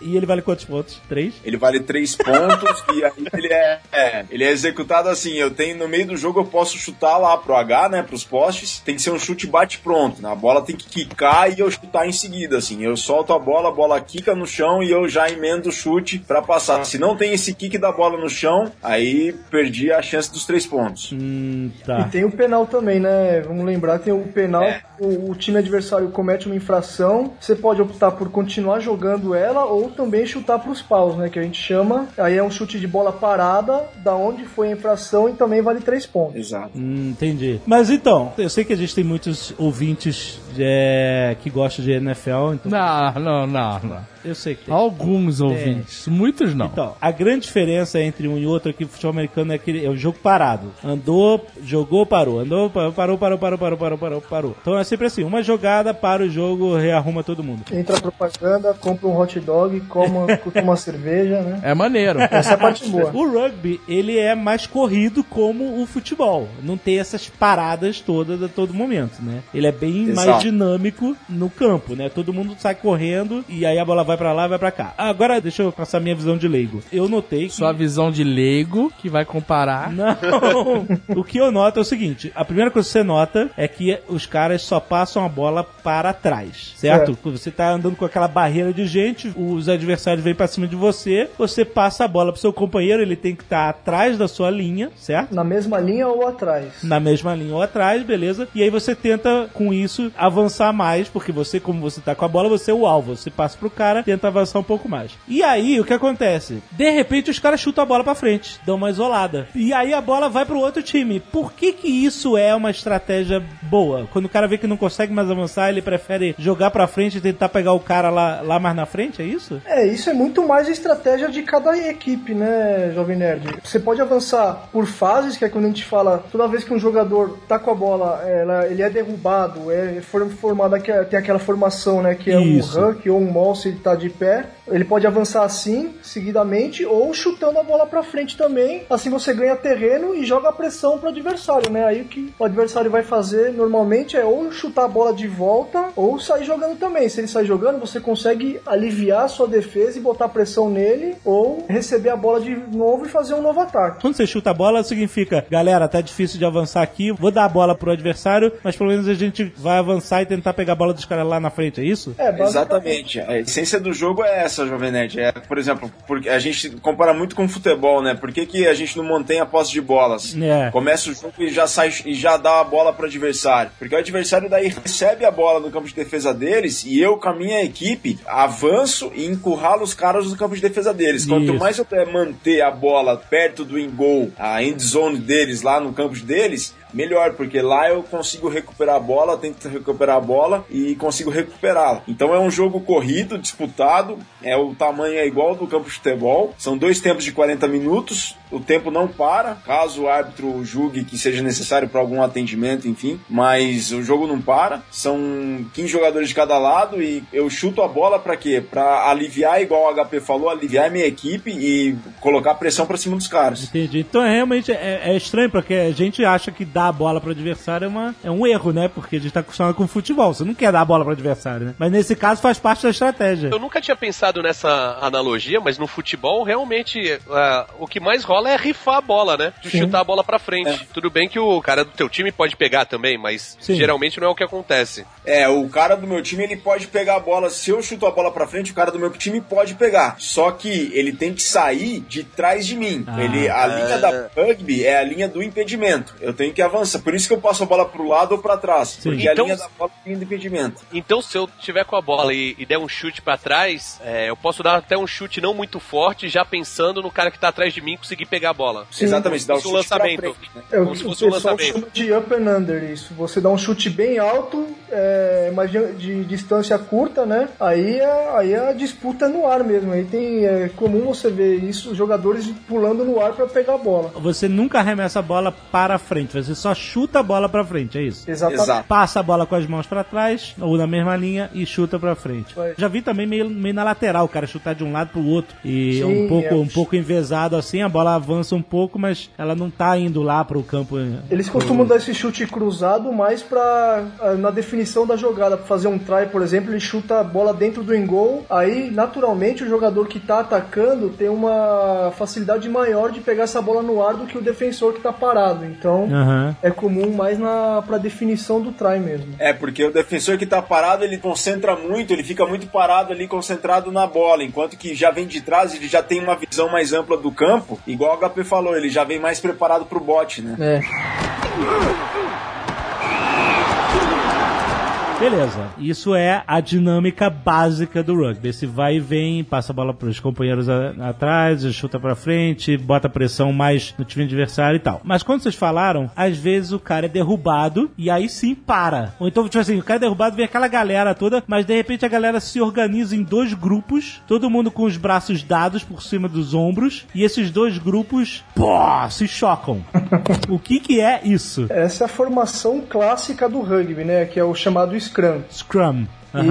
e ele vale quantos pontos? Três? Ele vale três pontos e aí ele é, é, ele é executado assim, eu tenho no meio do jogo eu posso chutar lá pro H, né, pros postes, tem que ser um chute bate pronto, né? a bola tem que quicar e eu chutar em seguida, assim, eu solto a bola, a bola quica no chão e eu já emendo o chute para passar. Se não tem esse kick da bola no chão, aí perdi a chance dos três pontos. Hum, tá. E tem o penal também, né? Vamos lembrar, tem o penal, é. o, o, time adversário comete uma infração, você pode optar por continuar jogando ela ou também chutar pros paus, né? Que a gente chama. Aí é um chute de bola parada, da onde foi a infração e também vale três pontos. Exato. Hum, entendi. Mas então, eu sei que a gente tem muitos ouvintes é, que gostam de NFL. Então... Não, não, não, não. Eu sei que tem. Alguns ouvintes, muitos não. Então, a grande diferença entre um e outro aqui no futebol americano é que é o jogo parado parado. Andou, jogou, parou. Andou, parou, parou, parou, parou, parou, parou, parou. Então é sempre assim, uma jogada para o jogo, rearruma todo mundo. Entra a propaganda, compra um hot dog, coma, *laughs* uma cerveja, né? É maneiro. Essa é a parte boa. O rugby, ele é mais corrido como o futebol. Não tem essas paradas todas a todo momento, né? Ele é bem Exato. mais dinâmico no campo, né? Todo mundo sai correndo e aí a bola vai para lá, vai para cá. Agora deixa eu passar minha visão de leigo. Eu notei que... Sua visão de leigo que vai comparar. Não o que eu noto é o seguinte, a primeira coisa que você nota é que os caras só passam a bola para trás, certo? É. Você tá andando com aquela barreira de gente, os adversários vêm para cima de você, você passa a bola pro seu companheiro, ele tem que estar tá atrás da sua linha, certo? Na mesma linha ou atrás? Na mesma linha ou atrás, beleza? E aí você tenta, com isso, avançar mais, porque você, como você tá com a bola, você é o alvo. Você passa pro cara, tenta avançar um pouco mais. E aí, o que acontece? De repente, os caras chutam a bola pra frente, dão uma isolada. E aí a bola vai pro outro time. Por que que isso é uma estratégia boa? Quando o cara vê que não consegue mais avançar, ele prefere jogar pra frente e tentar pegar o cara lá, lá mais na frente, é isso? É, isso é muito mais a estratégia de cada equipe, né, Jovem Nerd? Você pode avançar por fases, que é quando a gente fala, toda vez que um jogador tá com a bola, ela, ele é derrubado, é formada, tem aquela formação, né, que é isso. um huck ou um se ele tá de pé. Ele pode avançar assim, seguidamente, ou chutando a bola para frente também. Assim você ganha terreno e joga a pressão pro adversário, né? Aí o que o adversário vai fazer normalmente é ou chutar a bola de volta ou sair jogando também. Se ele sair jogando, você consegue aliviar a sua defesa e botar pressão nele, ou receber a bola de novo e fazer um novo ataque. Quando você chuta a bola, significa, galera, tá difícil de avançar aqui, vou dar a bola pro adversário, mas pelo menos a gente vai avançar e tentar pegar a bola dos caras lá na frente, é isso? É, Exatamente. A essência do jogo é essa essa, Jovem Nerd. É, por exemplo, porque a gente compara muito com futebol, né? Por que, que a gente não mantém a posse de bolas? É. Começa o jogo e já sai e já dá a bola pro adversário. Porque o adversário daí recebe a bola no campo de defesa deles e eu, com a minha equipe, avanço e encurralo os caras no campo de defesa deles. Quanto Isso. mais eu manter a bola perto do in-goal, a end zone deles lá no campo deles, melhor, porque lá eu consigo recuperar a bola, tento recuperar a bola e consigo recuperá-la. Então é um jogo corrido, disputado, é o tamanho é igual do campo de futebol. São dois tempos de 40 minutos, o tempo não para, caso o árbitro julgue que seja necessário para algum atendimento, enfim, mas o jogo não para. São 15 jogadores de cada lado e eu chuto a bola para quê? Para aliviar, igual o HP falou, aliviar a minha equipe e colocar pressão para cima dos caras. Entendi. Então é, realmente é, é estranho porque a gente acha que dar a bola para o adversário é, uma, é um erro, né? Porque a gente está acostumado com futebol. Você não quer dar a bola para o adversário, né? Mas nesse caso faz parte da estratégia. Eu nunca tinha pensado nessa analogia, mas no futebol realmente uh, o que mais rola é rifar a bola, né? De Sim. chutar a bola para frente. É. Tudo bem que o cara do teu time pode pegar também, mas Sim. geralmente não é o que acontece. É, o cara do meu time ele pode pegar a bola. Se eu chuto a bola para frente, o cara do meu time pode pegar. Só que ele tem que sair de trás de mim. Ah, ele, a é... linha da rugby é a linha do impedimento. Eu tenho que avança. Por isso que eu passo a bola pro lado ou pra trás. Sim. Porque então, a linha da bola tem impedimento. Então, se eu tiver com a bola e, e der um chute para trás, é, eu posso dar até um chute não muito forte, já pensando no cara que tá atrás de mim conseguir pegar a bola. Sim, Exatamente, dá um lançamento. Frente, né? É, como o, se fosse um lançamento. chama de up and under isso. Você dá um chute bem alto, é, mas de, de, distância curta, né? Aí é, aí é a disputa no ar mesmo. Aí tem, é comum você ver isso, jogadores pulando no ar para pegar a bola. Você nunca arremessa a bola para frente, você só chuta a bola para frente, é isso? Exatamente. Exato. Passa a bola com as mãos para trás, ou na mesma linha, e chuta para frente. Foi. Já vi também meio, meio na lateral, o cara chutar de um lado pro outro. E Sim, um pouco, é. um pouco envezado assim, a bola avança um pouco, mas ela não tá indo lá pro campo. Eles costumam dar esse chute cruzado mais pra ah, na definição da jogada, pra fazer um try, por exemplo, ele chuta a bola dentro do engol, aí naturalmente o jogador que tá atacando tem uma facilidade maior de pegar essa bola no ar do que o defensor que tá parado. Então uhum. É comum mais na pra definição do try mesmo. É, porque o defensor que tá parado, ele concentra muito, ele fica muito parado ali, concentrado na bola, enquanto que já vem de trás, ele já tem uma visão mais ampla do campo, igual o HP falou, ele já vem mais preparado pro bote, né? É. Beleza. Isso é a dinâmica básica do rugby. Esse vai e vem, passa a bola para os companheiros atrás, chuta para frente, bota pressão mais no time adversário e tal. Mas quando vocês falaram, às vezes o cara é derrubado e aí sim para. Ou então, tipo assim, o cara é derrubado, vem aquela galera toda, mas de repente a galera se organiza em dois grupos, todo mundo com os braços dados por cima dos ombros, e esses dois grupos, pô, se chocam. *laughs* o que que é isso? Essa é a formação clássica do rugby, né? Que é o chamado Scrum. Scrum.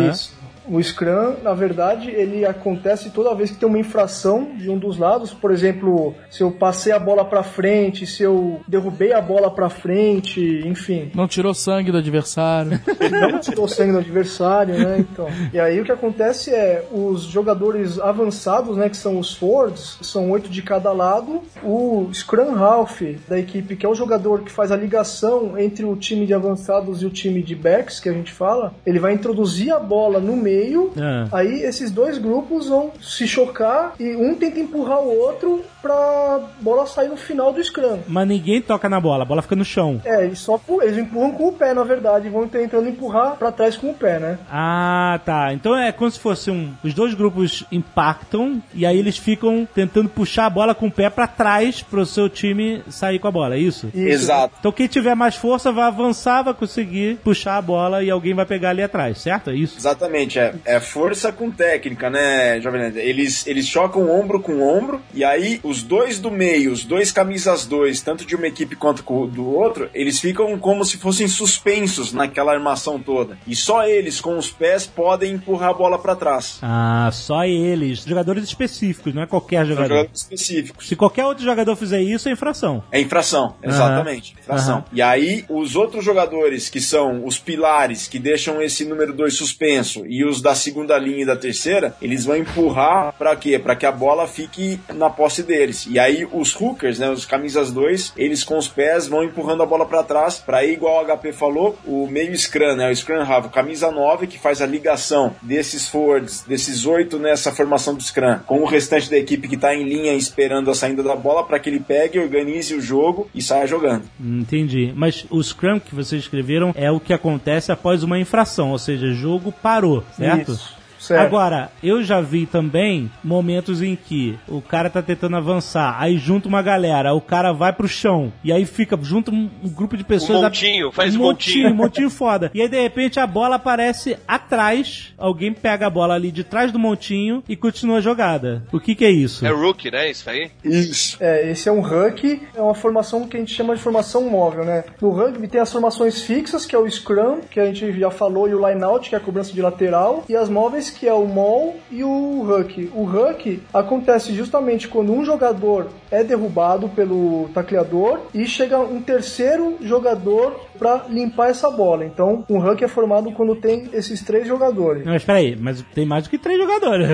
Isso. O Scrum, na verdade, ele acontece toda vez que tem uma infração de um dos lados. Por exemplo, se eu passei a bola para frente, se eu derrubei a bola para frente, enfim. Não tirou sangue do adversário. Não tirou sangue do adversário, né? Então. E aí o que acontece é os jogadores avançados, né, que são os forwards, são oito de cada lado. O Scrum Half da equipe, que é o jogador que faz a ligação entre o time de avançados e o time de backs, que a gente fala, ele vai introduzir a bola no meio meio. É. Aí esses dois grupos vão se chocar e um tenta empurrar o outro pra bola sair no final do scrum. Mas ninguém toca na bola, a bola fica no chão. É, eles só eles empurram com o pé, na verdade, e vão tentando empurrar para trás com o pé, né? Ah, tá. Então é como se fosse um. Os dois grupos impactam e aí eles ficam tentando puxar a bola com o pé para trás pro seu time sair com a bola, é isso? isso? Exato. Então quem tiver mais força vai avançar, vai conseguir puxar a bola e alguém vai pegar ali atrás, certo? É isso? Exatamente, é, é força com técnica, né, Jovem? Eles, eles chocam ombro com ombro e aí os dois do meio, os dois camisas dois, tanto de uma equipe quanto do outro, eles ficam como se fossem suspensos naquela armação toda. E só eles, com os pés, podem empurrar a bola para trás. Ah, só eles. Jogadores específicos, não é qualquer jogador. Jogadores específicos. Se qualquer outro jogador fizer isso, é infração. É infração, exatamente. Uhum. Infração. Uhum. E aí, os outros jogadores, que são os pilares, que deixam esse número 2 suspenso, e os da segunda linha e da terceira, eles vão empurrar para quê? Para que a bola fique na posse deles. E aí os hookers, né, os camisas 2, eles com os pés vão empurrando a bola para trás, para ir igual o HP falou, o meio scrum, né, o scrum half, camisa 9 que faz a ligação desses forwards, desses oito nessa formação do scrum, com o restante da equipe que tá em linha esperando a saída da bola para que ele pegue, organize o jogo e saia jogando. Entendi. Mas o scrum que vocês escreveram é o que acontece após uma infração, ou seja, jogo parou, certo? Isso. Certo. Agora, eu já vi também momentos em que o cara tá tentando avançar, aí junta uma galera, o cara vai pro chão, e aí fica junto um, um grupo de pessoas. Um montinho, faz um montinho. Um montinho foda. E aí, de repente, a bola aparece atrás, alguém pega a bola ali de trás do montinho e continua a jogada. O que que é isso? É rookie, né? Isso aí? Isso. É, esse é um rookie, é uma formação que a gente chama de formação móvel, né? No rugby tem as formações fixas, que é o scrum, que a gente já falou, e o line out, que é a cobrança de lateral, e as móveis, que é o mall e o huck. O huck acontece justamente quando um jogador é derrubado pelo tacleador e chega um terceiro jogador para limpar essa bola. Então, um huck é formado quando tem esses três jogadores. Mas espera aí, mas tem mais do que três jogadores.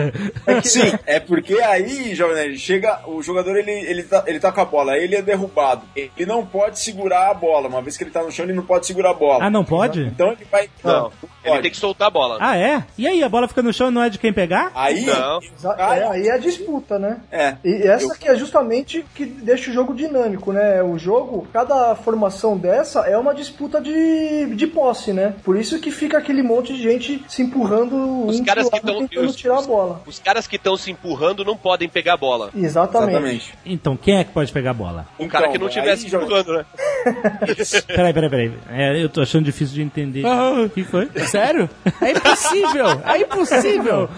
É que... *laughs* Sim, é porque aí, Jovem chega, o jogador ele, ele, tá, ele tá com a bola, ele é derrubado. Ele não pode segurar a bola. Uma vez que ele tá no chão, ele não pode segurar a bola. Ah, não pode? Então ele vai. Não, não ele tem que soltar a bola. Ah, é? E aí, a bola fica no no chão não é de quem pegar? Aí, Não. É, aí é a disputa, né? É. E essa Eu- que é justamente que deixa o jogo dinâmico, né? O jogo, cada formação dessa é uma disputa de, de posse, né? Por isso que fica aquele monte de gente se empurrando Os um caras que estão. tentando Os, tirar a bola. os caras que estão se empurrando não podem pegar a bola. Exatamente. Exatamente. Então, quem é que pode pegar a bola? O cara Então, que não aí estivesse já- empurrando, né? *laughs* Peraí, peraí, peraí. É, eu tô achando difícil de entender. Ah. O que foi? Sério? É impossível! É impossível!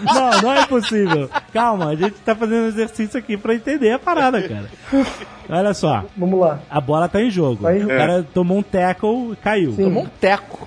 Não, não é possível. Calma, a gente tá fazendo um exercício aqui pra entender a parada, cara. Olha só, Vamos lá. a bola tá em jogo. Tá em jogo. O cara tomou um tackle e caiu. Sim. Tomou um teco.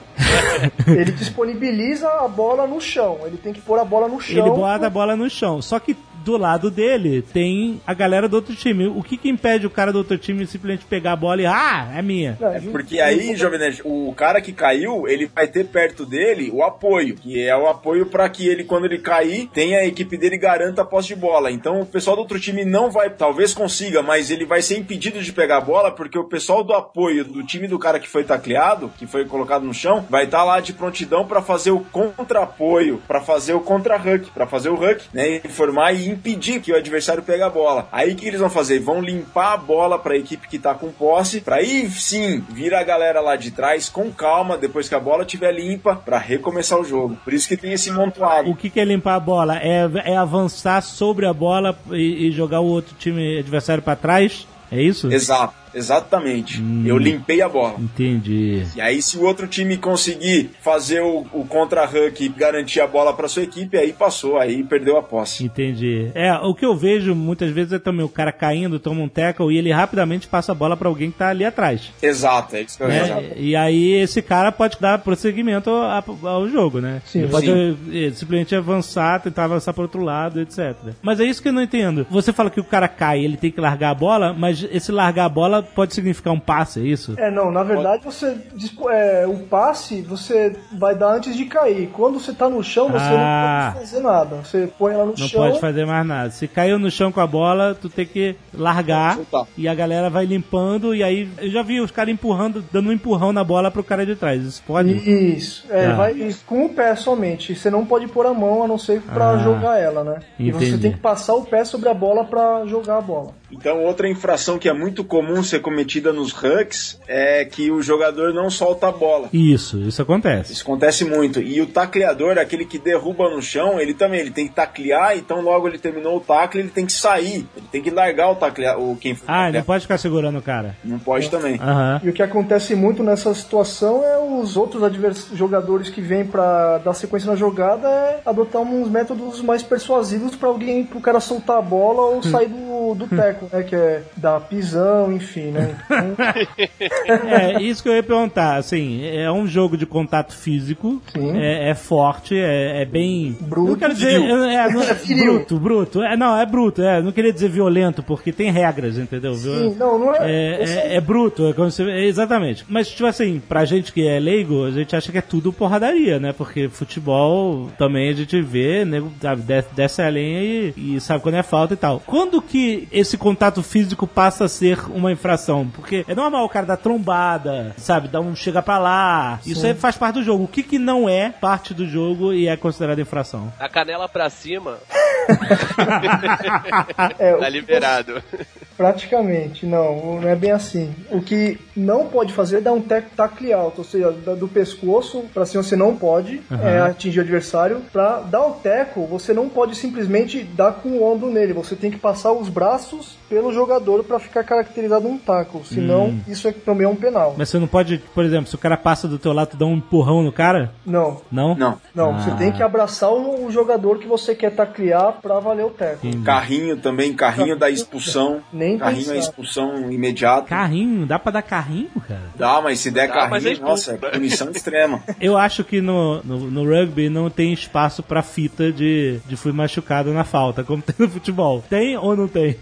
Ele disponibiliza a bola no chão. Ele tem que pôr a bola no chão. Ele bota a bola no chão. Só que do lado dele tem a galera do outro time. O que que impede o cara do outro time simplesmente pegar a bola e, ah, é minha? É porque aí, Jovem Nerd, o cara que caiu, ele vai ter perto dele o apoio, que é o apoio para que ele, quando ele cair, tenha a equipe dele garanta a posse de bola. Então o pessoal do outro time não vai, talvez consiga, mas ele vai ser impedido de pegar a bola porque o pessoal do apoio do time do cara que foi tacleado, que foi colocado no chão, vai estar lá de prontidão para fazer o contra-apoio, para fazer o contra-huck, para fazer o huck, né, informar e impedir que o adversário pegue a bola. Aí o que eles vão fazer? Vão limpar a bola para a equipe que tá com posse, para aí sim vir a galera lá de trás com calma, depois que a bola estiver limpa, para recomeçar o jogo. Por isso que tem esse montoado. O que, que é limpar a bola? É, é avançar sobre a bola e, e jogar o outro time adversário pra trás? É isso? Exato, exatamente. Hum. Eu limpei a bola. Entendi. E aí, se o outro time conseguir fazer o, o contra-huck e garantir a bola para sua equipe, aí passou, aí perdeu a posse. Entendi. É, o que eu vejo muitas vezes é também o cara caindo, toma um tackle e ele rapidamente passa a bola pra alguém que tá ali atrás. Exato, é isso que eu né? E aí esse cara pode dar prosseguimento ao, ao jogo, né? Sim. ele pode Sim. eh, simplesmente avançar, tentar avançar para outro lado, etc. Mas é isso que eu não entendo. Você fala que o cara cai, ele tem que largar a bola, mas esse largar a bola pode significar um passe, é isso? É, não, na verdade você é, o passe você vai dar antes de cair. Quando você tá no chão, você Ah. não pode fazer nada. Você põe ela no Não chão. pode fazer mais nada. Se caiu no chão com a bola, tu tem que largar e a galera vai limpando e aí eu já vi os caras empurrando, dando um empurrão na bola pro cara de trás. Isso pode? Isso, é, Ah. vai com o pé somente. Você não pode pôr a mão a não ser pra Ah. jogar ela, né? E Entendi. você tem que passar o pé sobre a bola pra jogar a bola. Então, outra infração que é muito comum ser cometida nos hucks é que o jogador não solta a bola. Isso, isso acontece. Isso acontece muito. E o tacleador, aquele que derruba no chão, ele também ele tem que taclear, então logo ele terminou o tacle, ele tem que sair. Ele tem que largar o taclear, o quem Ah, taclear. não pode ficar segurando o cara. Não pode também. Aham. E o que acontece muito nessa situação é os outros advers- jogadores que vêm pra dar sequência na jogada é adotar uns métodos mais persuasivos pra alguém, pro cara soltar a bola ou sair do, do teco, né? Que é dar pisão, enfim, né? Então, *laughs* É, isso que eu ia perguntar, assim, é um jogo de contato físico, Sim. é, é forte, é, é bem... Bruto, não quero dizer... É, não- *laughs* É bruto, bruto. É, não, é bruto, é, não queria dizer violento, porque tem regras, entendeu? sim, não, não é. É, é, é bruto, é como se, é, exatamente. Mas, tipo assim, pra gente que é leigo, a gente acha que é tudo porradaria, né? Porque futebol também a gente vê, desce, desce a lenha e, e sabe quando é falta e tal. Quando que esse contato físico passa a ser uma infração? Porque é normal o cara dar trombada, sabe? Dar um chega pra lá. Isso aí faz parte do jogo. O que que não é parte do jogo e é considerado infração? A canela pra cima, *laughs* É, tá liberado. Praticamente, não, não é bem assim. O que não pode fazer é dar um tacle alto, ou seja, do pescoço pra cima você não pode é, atingir o adversário. Pra dar o teco, você não pode simplesmente dar com o ombro nele, você tem que passar os braços braços pelo jogador pra ficar caracterizado um tackle, senão isso é, também é um penal. Mas você não pode, por exemplo, se o cara passa do teu lado, tu dá um empurrão no cara? Não, Não? Não. não, Ah. você tem que abraçar o, o jogador que você quer taclear pra valer o teco. Carrinho também, carrinho da expulsão. Nem carrinho pensar. é expulsão imediata. Carrinho, dá pra dar carrinho, cara? Dá, mas se der Dá, é carrinho, nossa, é expulso. punição *laughs* extrema. Eu acho que no, no, no rugby não tem espaço pra fita de, de fui machucado na falta, como tem no futebol. Tem ou não tem?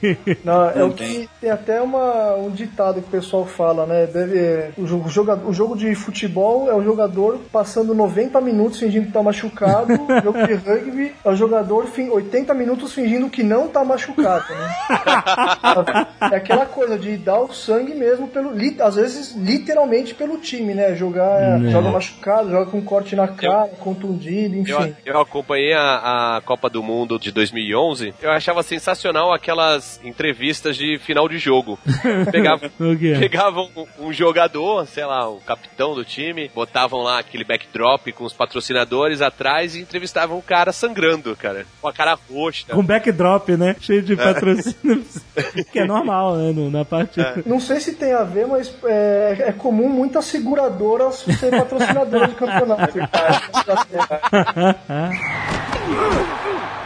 Não, é Não o que tem até uma, um ditado que o pessoal fala, né? Deve, é, o, jogo, o jogo de futebol é o jogador passando 90 minutos fingindo que tá machucado. *laughs* o jogo de rugby é o jogador fin- 80 minutos fingindo que não tá machucado, né? *laughs* é aquela coisa de dar o sangue mesmo pelo. Às vezes, literalmente pelo time, né? Jogar. É. Joga machucado, joga com corte na cara, eu, contundido, enfim. Eu, eu acompanhei a, a, Copa do Mundo de 2011. Eu achava sensacional aquelas entrevistas de final de jogo. *laughs* Pegavam, pegavam um, um jogador, sei lá, o capitão do time, botavam lá aquele backdrop com os patrocinadores atrás e entrevistavam o cara sangrando, cara. Com a cara roxa. Com backdrop, né? Cheio de é. patrocínio. *laughs* que é normal, né? Na parte. É. Não sei se tem a ver, mas é, é comum muitas seguradoras ser patrocinadoras de campeonato. *laughs*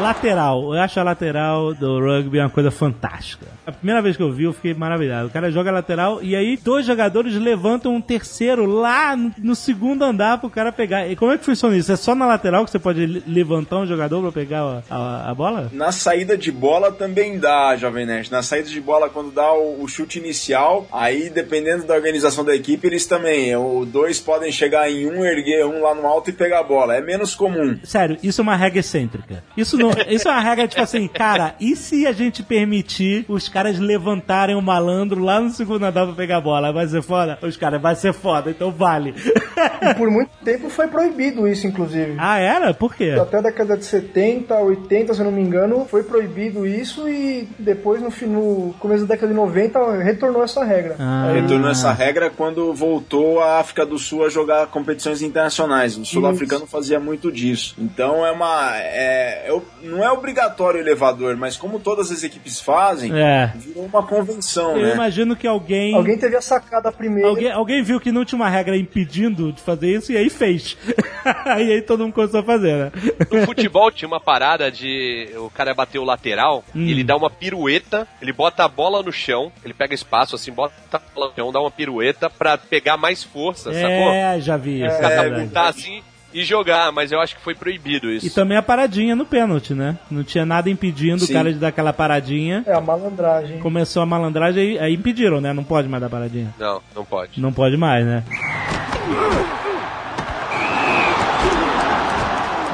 Lateral. Eu acho a lateral do rugby uma coisa fantástica. A primeira vez que eu vi, eu fiquei maravilhado. O cara joga lateral e aí dois jogadores levantam um terceiro lá no segundo andar pro cara pegar. E como é que funciona isso? É só na lateral que você pode levantar um jogador pra pegar a, a, a bola? Na saída de bola também dá, Jovem Nerd. Na saída de bola, quando dá o, o chute inicial, aí dependendo da organização da equipe, eles também. O dois podem chegar em um, erguer um lá no alto e pegar a bola. É menos comum. Sério, isso é uma regra excêntrica. Isso não isso é uma regra, tipo assim, cara, e se a gente permitir os caras levantarem o malandro lá no segundo andar pra pegar a bola? Vai ser foda? Os caras, vai ser foda, então vale. E por muito tempo foi proibido isso, inclusive. Ah, era? Por quê? Até a década de 70, 80, se eu não me engano, foi proibido isso e depois, no, no começo da década de 90, retornou essa regra. Ah. Retornou essa regra quando voltou a África do Sul a jogar competições internacionais. O sul-africano fazia muito disso. Então é uma. É, eu, não é obrigatório o elevador, mas como todas as equipes fazem, é. virou uma convenção, Eu né? imagino que alguém... Alguém teve a sacada primeiro. Alguém, alguém viu que não tinha uma regra impedindo de fazer isso e aí fez. *laughs* e aí todo mundo começou a fazer, né? No futebol tinha uma parada de o cara bater o lateral, hum. ele dá uma pirueta, ele bota a bola no chão, ele pega espaço assim, bota a bola no chão, dá uma pirueta pra pegar mais força, é, sacou? É, já vi. É, catapultar assim e jogar, mas eu acho que foi proibido isso. E também a paradinha no pênalti, né? Não tinha nada impedindo Sim. o cara de dar aquela paradinha. É, a malandragem. Começou a malandragem, aí, aí impediram, né? Não pode mais dar paradinha. Não, não pode. Não pode mais, né?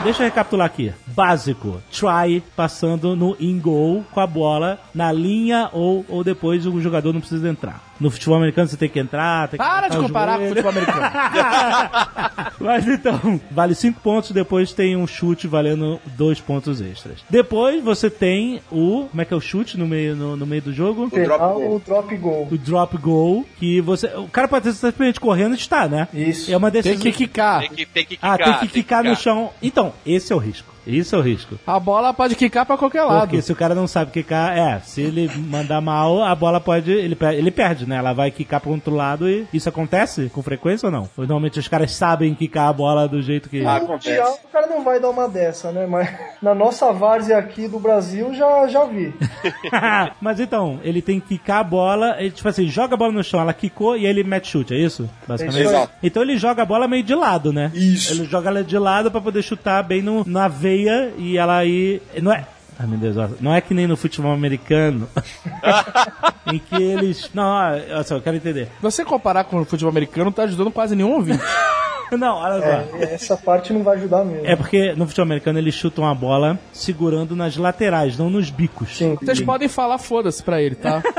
Deixa eu recapitular aqui. Básico. Try passando no in-goal com a bola na linha ou, ou depois o jogador não precisa entrar. No futebol americano você tem que entrar. Tem que Para de comparar com o futebol americano. *laughs* Mas então, vale 5 pontos, depois tem um chute valendo 2 pontos extras. Depois você tem o. Como é que é o chute no meio, no, no meio do jogo? O drop, goal. o drop goal. O drop goal. Que você. O cara pode estar simplesmente correndo e está, né? Isso. É uma decisão. Tem que quicar. Tem que, tem que quicar. Ah, tem que quicar tem no chão. Então, esse é o risco. Isso é o risco. A bola pode quicar pra qualquer lado. Porque se o cara não sabe quicar, é, se ele mandar mal, a bola pode. Ele, ele perde, né? Ela vai quicar pro outro lado e isso acontece com frequência ou não? Normalmente os caras sabem quicar a bola do jeito que. Ah, acontece. O cara não vai dar uma dessa, né? Mas na nossa várzea aqui do Brasil já, já vi. *laughs* Mas então, ele tem que quicar a bola, ele, tipo assim, joga a bola no chão, ela quicou e aí ele mete chute, é isso? Basicamente. Exato. Então ele joga a bola meio de lado, né? Isso. Ele joga ela de lado para poder chutar bem no, na veia e ela aí. Não é. Ai meu Deus, não é que nem no futebol americano. *laughs* em que eles. Não, olha só, eu quero entender. Você comparar com o futebol americano, não tá ajudando quase nenhum ouvinte. *laughs* *laughs* Não, olha só. É, essa parte não vai ajudar mesmo. É porque no futebol americano eles chutam a bola segurando nas laterais, não nos bicos. Sim. Vocês Sim. podem falar foda-se pra ele, tá? *laughs*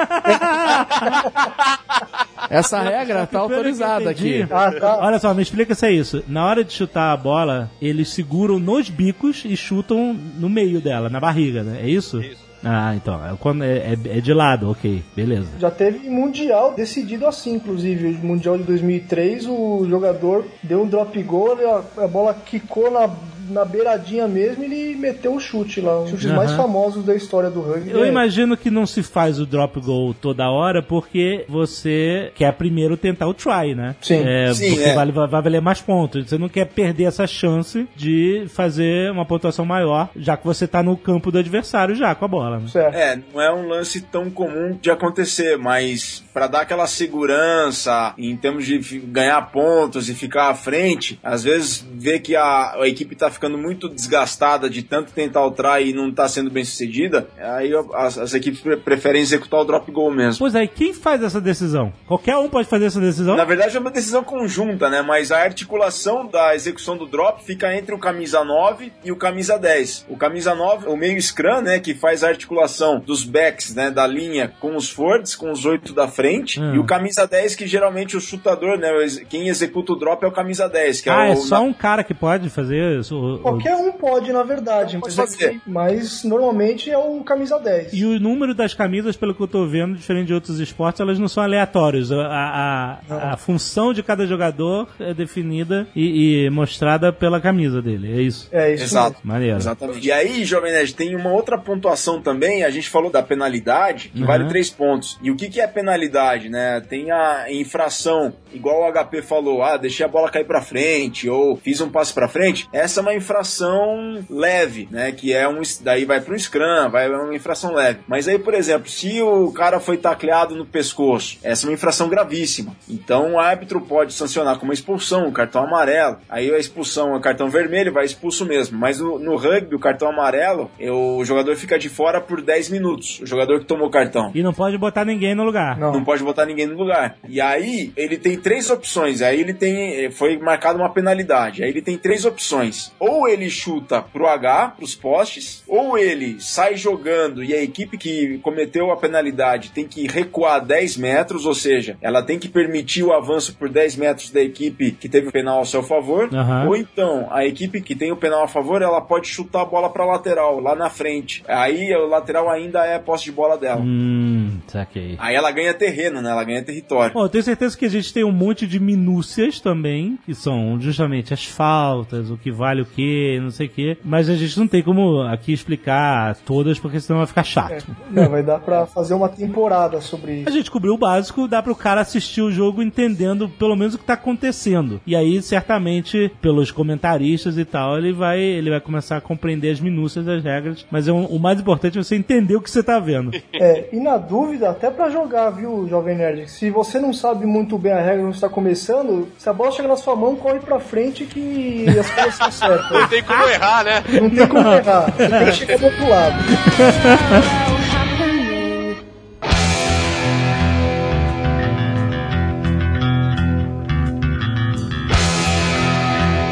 Essa regra tá autorizada aqui. Ah, tá. Olha só, me explica se é isso. Na hora de chutar a bola, eles seguram nos bicos e chutam no meio dela, na barriga, né? É isso? Isso. Ah, então. É, quando é, é, é, de lado, ok, beleza. Já teve Mundial decidido assim, inclusive. Mundial de 2003, o jogador deu um drop goal, a, a bola quicou na na beiradinha mesmo, ele meteu um chute lá. Um dos chutes uhum. mais famosos da história do rugby. Eu é. imagino que não se faz o drop goal toda hora porque você quer primeiro tentar o try, né? Sim. É, Sim porque é. Vai, vai valer mais pontos. Você não quer perder essa chance de fazer uma pontuação maior, já que você tá no campo do adversário já com a bola. Né? Certo. É, não é um lance tão comum de acontecer, mas para dar aquela segurança em termos de ganhar pontos e ficar à frente, às vezes vê que a, a equipe tá ficando muito desgastada de tanto tentar o try e não tá sendo bem sucedida, aí as, as equipes preferem executar o drop goal mesmo. Pois aí, quem faz essa decisão? Qualquer um pode fazer essa decisão? Na verdade é uma decisão conjunta, né? Mas a articulação da execução do drop fica entre o camisa 9 e o camisa 10. O camisa 9, o meio scrum, né, que faz a articulação dos backs, né, da linha com os forwards, com os oito da frente, hum. e o camisa 10 que geralmente o chutador, né, quem executa o drop é o camisa 10, que é ah, é, é só na... um cara que pode fazer isso? Qualquer um pode, na verdade, pode mas, fazer. mas normalmente é o camisa 10. E o número das camisas, pelo que eu tô vendo, diferente de outros esportes, elas não são aleatórios. A, a, a função de cada jogador é definida e, e, mostrada pela camisa dele, é isso? É isso. Exato. Maneiro. Exatamente. E aí, Jovem Nerd, tem uma outra pontuação também, a gente falou da penalidade, que uhum. vale três pontos. E o que, que é penalidade, né? Tem a infração, igual o HP falou, ah, deixei a bola cair pra frente, ou fiz um passo pra frente. Essa é uma infração leve, né? Que é um. Daí vai pro Scrum, vai é uma infração leve. Mas aí, por exemplo, se o cara foi tacleado no pescoço, essa é uma infração gravíssima. Então o árbitro pode sancionar com uma expulsão, um cartão amarelo. Aí a expulsão é cartão vermelho, vai expulso mesmo. Mas no, no rugby, o cartão amarelo, o jogador fica de fora por 10 minutos. O jogador que tomou o cartão. E não pode botar ninguém no lugar. Não. não pode botar ninguém no lugar. E aí ele tem três opções. Aí ele tem. Foi marcada uma penalidade. Aí ele tem três opções. Ou ele chuta pro H, pros postes, ou ele sai jogando e a equipe que cometeu a penalidade tem que recuar 10 metros, ou seja, ela tem que permitir o avanço por 10 metros da equipe que teve o penal ao seu favor, uhum. ou então a equipe que tem o penal a favor, ela pode chutar a bola para lateral, lá na frente. Aí o lateral ainda é a posse de bola dela. Hum, saquei. Aí ela ganha terreno, né? Ela ganha território. Bom, eu tenho certeza que a gente tem um monte de minúcias também, que são justamente as faltas, o que vale o que, não sei o que, mas a gente não tem como aqui explicar todas, porque senão vai ficar chato. É, não, vai dar pra fazer uma temporada sobre isso. A gente cobriu o básico, dá pro cara assistir o jogo entendendo pelo menos o que tá acontecendo. E aí, certamente, pelos comentaristas e tal, ele vai, ele vai começar a compreender as minúcias das regras, mas é um, o mais importante é você entender o que você tá vendo. É, e na dúvida, até para jogar, viu, Jovem Nerd? Se você não sabe muito bem a regra quando está começando, se a bola chega na sua mão, corre pra frente que as coisas são certas. Não tem como errar, né? Não tem como errar. Você tem que *laughs* chegar do outro lado.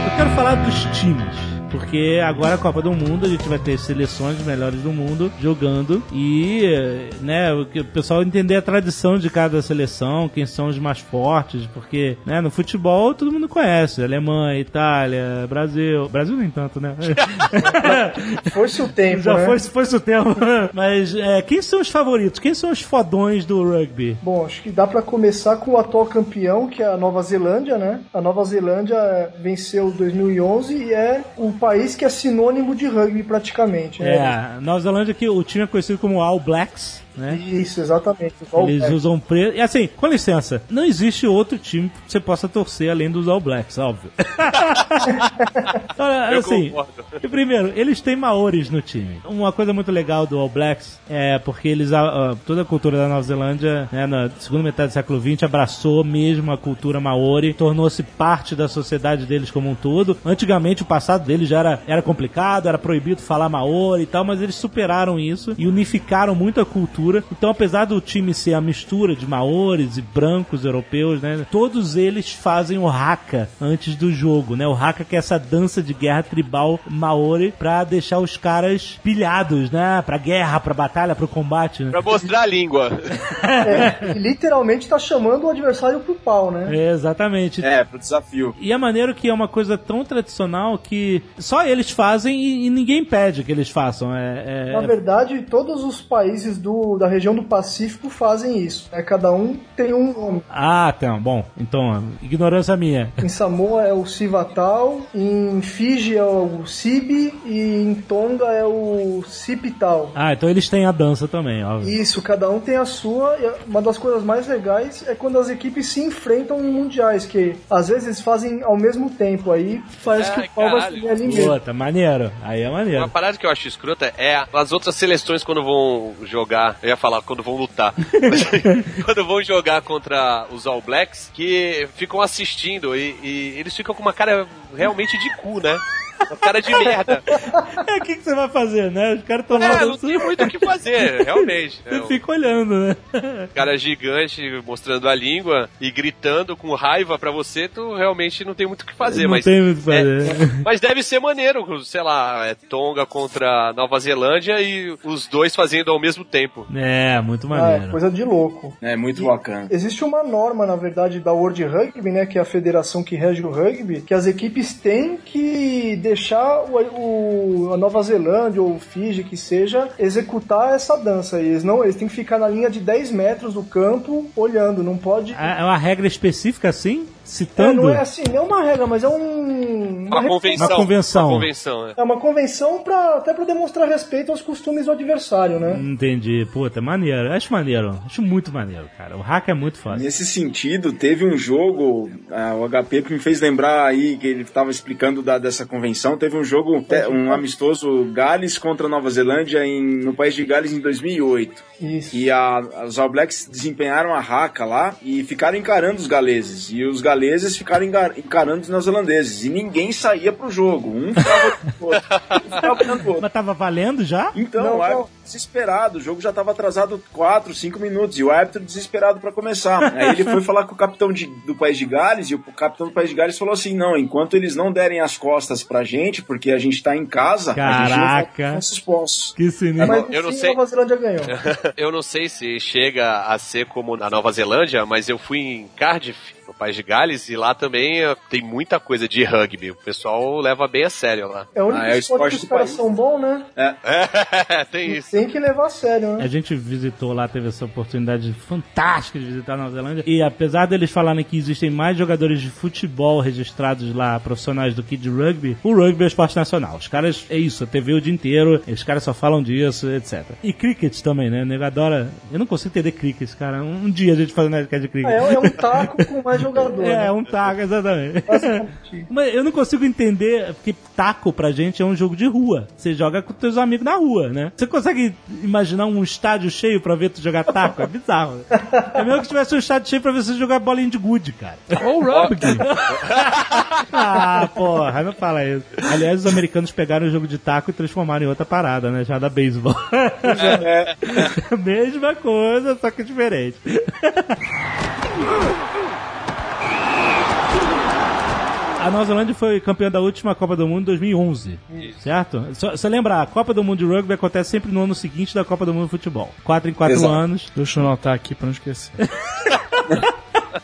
Eu quero falar dos times porque agora a Copa do Mundo a gente vai ter seleções melhores do mundo jogando e, né, o pessoal entender a tradição de cada seleção, quem são os mais fortes, porque, né, no futebol todo mundo conhece, Alemanha, Itália, Brasil, Brasil nem tanto, né? *laughs* foi-se o tempo, Já né? foi, foi-se o tempo. *laughs* Mas é, quem são os favoritos? Quem são os fodões do rugby? Bom, acho que dá para começar com o atual campeão, que é a Nova Zelândia, né? A Nova Zelândia venceu 2011 e é o país que é sinônimo de rugby praticamente. Né? É, Nova Zelândia que o time é conhecido como All Blacks né? Isso, exatamente. Eles usam preto. E assim, com licença, não existe outro time que você possa torcer além dos All Blacks, óbvio. *laughs* Olha, assim, e primeiro, eles têm maores no time. Uma coisa muito legal do All Blacks é porque eles, toda a cultura da Nova Zelândia, né, na segunda metade do século XX, abraçou mesmo a cultura maori, tornou-se parte da sociedade deles como um todo. Antigamente, o passado deles já era, era complicado, era proibido falar maori e tal, mas eles superaram isso e unificaram muito a cultura cultura. Então, apesar do time ser a mistura de maores e brancos europeus, né? Todos eles fazem o haka antes do jogo, né? O haka que é essa dança de guerra tribal maori pra deixar os caras pilhados, né? Pra guerra, pra batalha, pro combate, né? Pra mostrar a língua. É, literalmente tá chamando o adversário pro pau, né? É, exatamente. É, pro desafio. E a maneira que é uma coisa tão tradicional que só eles fazem e, e ninguém pede que eles façam. É, é... Na verdade, todos os países do da região do Pacífico fazem isso. Né? Cada um tem um nome. Ah, tá. Bom, então, ignorância minha. Em Samoa é o Sivatal, em Fiji é o Sibi e em Tonga é o Sipital. Ah, então eles têm a dança também, óbvio. Isso, cada um tem a sua. Uma das coisas mais legais é quando as equipes se enfrentam em mundiais, que às vezes fazem ao mesmo tempo. Aí parece é, que o pau vai ser ali mesmo. Puta, maneiro. Aí é maneiro. Uma parada que eu acho escrota é as outras seleções quando vão jogar eu ia falar quando vão lutar. *laughs* quando vão jogar contra os All Blacks, que ficam assistindo e, e eles ficam com uma cara realmente de cu, né? Cara de merda. *laughs* É, o que, que você vai fazer, né? Os caras estão lá. É, não tem muito o que fazer, realmente. Você né? fica olhando, né? *laughs* cara gigante mostrando a língua e gritando com raiva pra você, tu realmente não tem muito o que fazer. Não mas, tem muito o que fazer. É, mas deve ser maneiro, sei lá, é Tonga contra Nova Zelândia e os dois fazendo ao mesmo tempo. É, muito Ah, maneiro. é coisa de louco. É muito bacana. Existe uma norma, na verdade, da World Rugby, né, que é a federação que rege o rugby, que as equipes têm que deixar o, o- a Nova Zelândia ou Fiji, que seja, executar essa dança. Eles, não, eles têm que ficar na linha de 10 metros do campo, olhando, não pode... É é uma regra específica assim? É, Citando? não é assim, não é uma regra, mas é um... Uma convenção. Uma convenção. Uma convenção, é. É uma convenção pra, até para demonstrar respeito aos costumes do adversário, né? Entendi. Puta, maneiro. Acho maneiro. Acho muito maneiro, cara. O hack é muito fácil. Nesse sentido, teve um jogo, ah, o HP que me fez lembrar aí que ele estava explicando da, dessa convenção. Teve um jogo, um amistoso Gales contra Nova Zelândia em, no país de Gales em 2008. Isso. E a, os All Blacks desempenharam a raca lá e ficaram encarando os galeses. E os galeses ficaram engar- encarando os neozelandeses. E ninguém saía pro jogo. Um ficava pro outro. Um ficava pro outro. Mas tava valendo já? Então, Não, o árbitro não. desesperado, o jogo já estava atrasado 4, 5 minutos, e o árbitro desesperado para começar. Aí ele foi falar com o capitão de- do País de Gales, e o capitão do País de Gales falou assim: não, enquanto eles não derem as costas pra gente, porque a gente tá em casa, a gente não Caraca. Que sinistro. Mas eu não sei. Nova Zelândia ganhou. *laughs* Eu não sei se chega a ser como na Nova Zelândia, mas eu fui em Cardiff, no País de Gales, e lá também eh, tem muita coisa de rugby. O pessoal leva bem a sério lá. É o único Ah, é o esporte que os caras são bons, né? É, *laughs* tem isso. Tem que levar a sério, né? A gente visitou lá, teve essa oportunidade fantástica de visitar a Nova Zelândia. E apesar deles falarem que existem mais jogadores de futebol registrados lá, profissionais, do que de rugby, o rugby é esporte nacional. Os caras, é isso, a TV o dia inteiro, os caras só falam disso, etc. E cricket também, né? O nego adora. Eu não consigo entender cricket, cara. Um dia a gente faz um Nerdcast de cricket. É, é um taco com *laughs* mais jogador. É, né? um taco, exatamente. Basicamente. Mas eu não consigo entender, porque taco pra gente é um jogo de rua. Você joga com teus amigos na rua, né? Você consegue imaginar um estádio cheio pra ver tu jogar taco? É bizarro. É mesmo que tivesse um estádio cheio pra ver você jogar bolinha de gude, cara. Ou rugby. *laughs* Ah, porra, não fala isso. Aliás, os americanos pegaram o jogo de taco e transformaram em outra parada, né? Já da beisebol. É, *laughs* Mesma coisa, só que diferente. A Nova Zelândia foi campeã da última Copa do Mundo em 2011, certo? Só- Você lembra, a Copa do Mundo de Rugby acontece sempre no ano seguinte da Copa do Mundo de Futebol. Quatro em quatro Exato. anos. Deixa eu anotar aqui pra não esquecer. *laughs*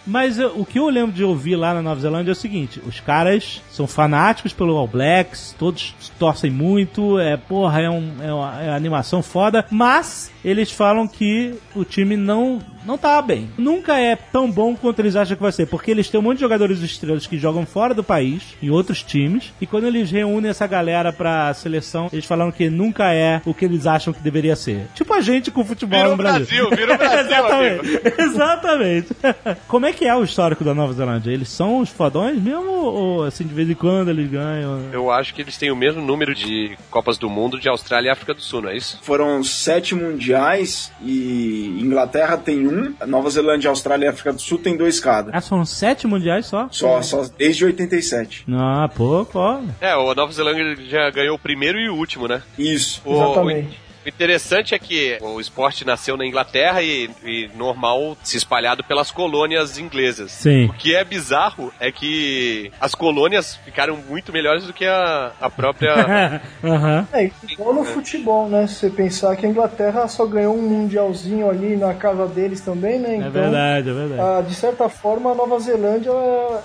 Mas eu- o que eu lembro de ouvir lá na Nova Zelândia é o seguinte: os caras são fanáticos pelo All Blacks, todos torcem muito, é porra, é, um, é uma é uma animação foda, mas eles falam que o time não, não tá bem. Nunca é tão bom quanto eles acham que vai ser, porque eles têm um monte de jogadores estrelas que jogam fora do país, em outros times, e quando eles reúnem essa galera pra seleção, eles falam que nunca é o que eles acham que deveria ser. Tipo a gente com futebol Vira no o Brasil. Brasil, vira *laughs* o Brasil, Exatamente. Exatamente. *laughs* Como é que é o histórico da Nova Zelândia? Eles são os fodões mesmo? Ou assim, de vez em quando eles ganham? Eu acho que eles têm o mesmo número de Copas do Mundo de Austrália e África do Sul, não é isso? Foram sete mundiais e Inglaterra tem um, Nova Zelândia, Austrália e África do Sul tem dois cada. Ah, são sete mundiais só? Só, só desde 87. Não, pouco, ó. É, o Nova Zelândia já ganhou o primeiro e o último, né? Isso. O, Exatamente. O interessante é que o esporte nasceu na Inglaterra e, e normal se espalhado pelas colônias inglesas. Sim. O que é bizarro é que as colônias ficaram muito melhores do que a, a própria. *laughs* Aham. É, igual no futebol, né? Se você pensar que a Inglaterra só ganhou um mundialzinho ali na casa deles também, né? É Então, verdade, é verdade. ah, de certa forma, a Nova Zelândia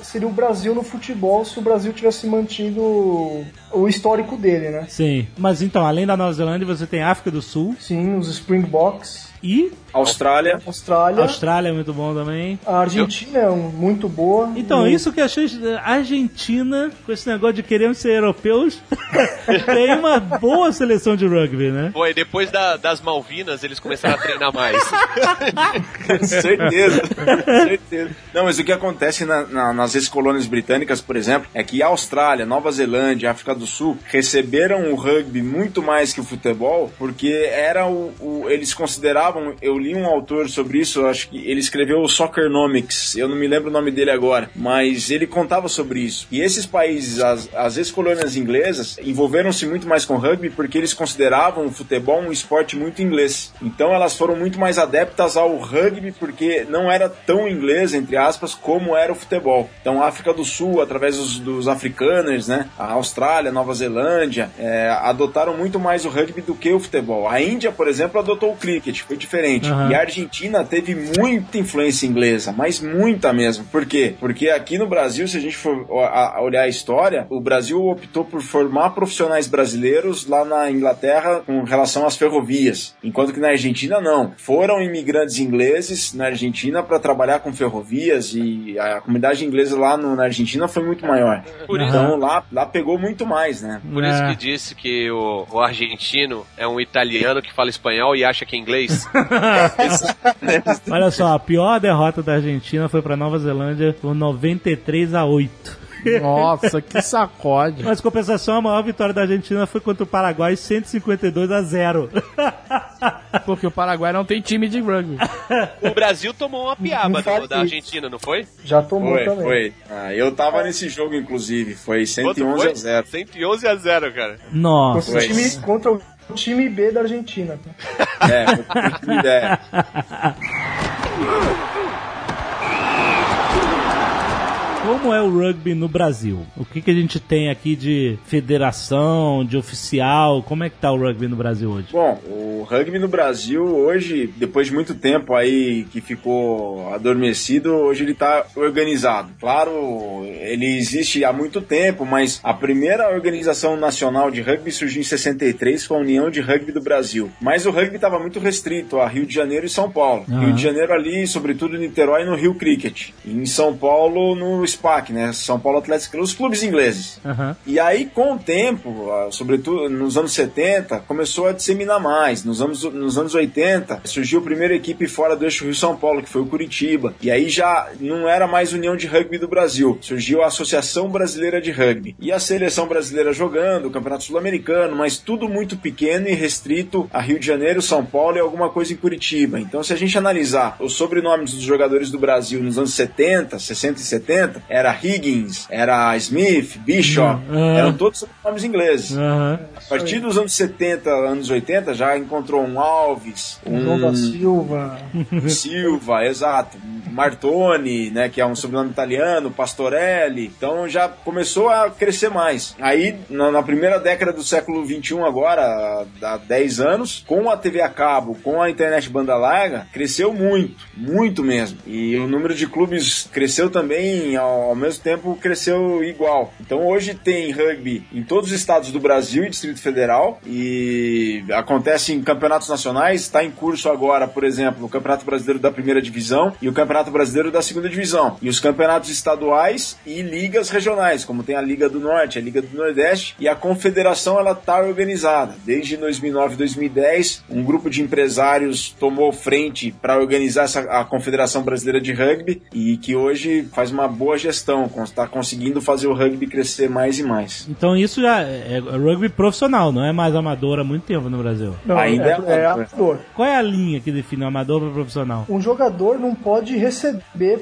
seria o Brasil no futebol se o Brasil tivesse mantido o histórico dele, né? Sim. Mas então, além da Nova Zelândia, você tem África do Sul Sim, os Springboks, e Austrália. Austrália, Austrália é muito bom também. a Argentina é um- muito boa. Então, E- isso que eu achei. A Argentina, com esse negócio de querendo ser europeus, *laughs* tem uma boa seleção de rugby, né? Foi, depois da- das Malvinas eles começaram a treinar mais. *laughs* certeza, certeza. Não, mas o que acontece na- na- nas ex-colônias britânicas, por exemplo, é que a Austrália, Nova Zelândia e África do Sul receberam o rugby muito mais que o futebol, porque era o, o- eles consideravam eu li um autor sobre isso, acho que ele escreveu o Soccernomics, eu não me lembro o nome dele agora, mas ele contava sobre isso. E esses países, as, as ex-colônias inglesas, envolveram-se muito mais com rugby porque eles consideravam o futebol um esporte muito inglês. Então elas foram muito mais adeptas ao rugby porque não era tão inglês, entre aspas, como era o futebol. Então a África do Sul, através dos, dos africanos, né, a Austrália, Nova Zelândia, é, adotaram muito mais o rugby do que o futebol. A Índia, por exemplo, adotou o cricket, foi diferente. Uhum. E a Argentina teve muita influência inglesa, mas muita mesmo. Por quê? Porque aqui no Brasil, se a gente for olhar a história, o Brasil optou por formar profissionais brasileiros lá na Inglaterra com relação às ferrovias, enquanto que na Argentina não. Foram imigrantes ingleses na Argentina para trabalhar com ferrovias e a comunidade inglesa lá no, na Argentina foi muito maior. Por então isso, lá, lá pegou muito mais, né? Por isso é. que disse que o, o argentino é um italiano que fala espanhol e acha que é inglês. *laughs* Olha só, a pior derrota da Argentina foi para Nova Zelândia por 93 a 8. Nossa, que sacode. Mas compensação, a maior vitória da Argentina foi contra o Paraguai, 152 a 0. Porque o Paraguai não tem time de rugby. O Brasil tomou uma piaba do, da Argentina, não foi? Já tomou foi, também. Foi. Ah, eu tava nesse jogo, inclusive. Foi 111 foi? a 0. 111 a 0, cara. Nossa. Contra o time, contra o time B da Argentina. É, o *laughs* time B. Como é o rugby no Brasil? O que, que a gente tem aqui de federação, de oficial? Como é que tá o rugby no Brasil hoje? Bom, o rugby no Brasil hoje, depois de muito tempo aí que ficou adormecido, hoje ele tá organizado. Claro, ele existe há muito tempo, mas a primeira organização nacional de rugby surgiu em 63 com a União de Rugby do Brasil. Mas o rugby estava muito restrito a Rio de Janeiro e São Paulo. Uhum. Rio de Janeiro ali, sobretudo Niterói no Rio Cricket. E em São Paulo no SPAC, né? São Paulo Atlético Clube, os clubes ingleses. Uhum. E aí, com o tempo, sobretudo nos anos 70, começou a disseminar mais. Nos anos, nos anos 80, surgiu a primeira equipe fora do eixo Rio-São Paulo, que foi o Curitiba. E aí já não era mais União de Rugby do Brasil, surgiu a Associação Brasileira de Rugby. E a seleção brasileira jogando, o Campeonato Sul-Americano, mas tudo muito pequeno e restrito a Rio de Janeiro, São Paulo e alguma coisa em Curitiba. Então, se a gente analisar os sobrenomes dos jogadores do Brasil nos anos 70, 60 e 70, era Higgins, era Smith, Bishop, uhum. eram todos nomes ingleses. Uhum. A partir dos anos 70, anos 80, já encontrou um Alves, um João da Silva, Silva, exato, Martoni, né, que é um sobrenome italiano, Pastorelli. Então já começou a crescer mais. Aí na, primeira década do século 21 agora, há 10 anos, com a TV a cabo, com a internet banda larga, cresceu muito, muito mesmo. E o número de clubes cresceu também ao ao mesmo tempo cresceu igual. Então hoje tem rugby em todos os estados do Brasil e Distrito Federal e acontece em campeonatos nacionais. Está em curso agora, por exemplo, o Campeonato Brasileiro da Primeira Divisão e o Campeonato Brasileiro da Segunda Divisão. E os campeonatos estaduais e ligas regionais, como tem a Liga do Norte, a Liga do Nordeste e a confederação ela está organizada. Desde 2009 e 2010, um grupo de empresários tomou frente para organizar essa, a Confederação Brasileira de Rugby e que hoje faz uma boa gestão está conseguindo fazer o rugby crescer mais e mais. Então isso já é, é rugby profissional, não é mais amador há muito tempo no Brasil. Não, Ainda é, é, é amador. Qual é a linha que define o amador para profissional? Um jogador não pode receber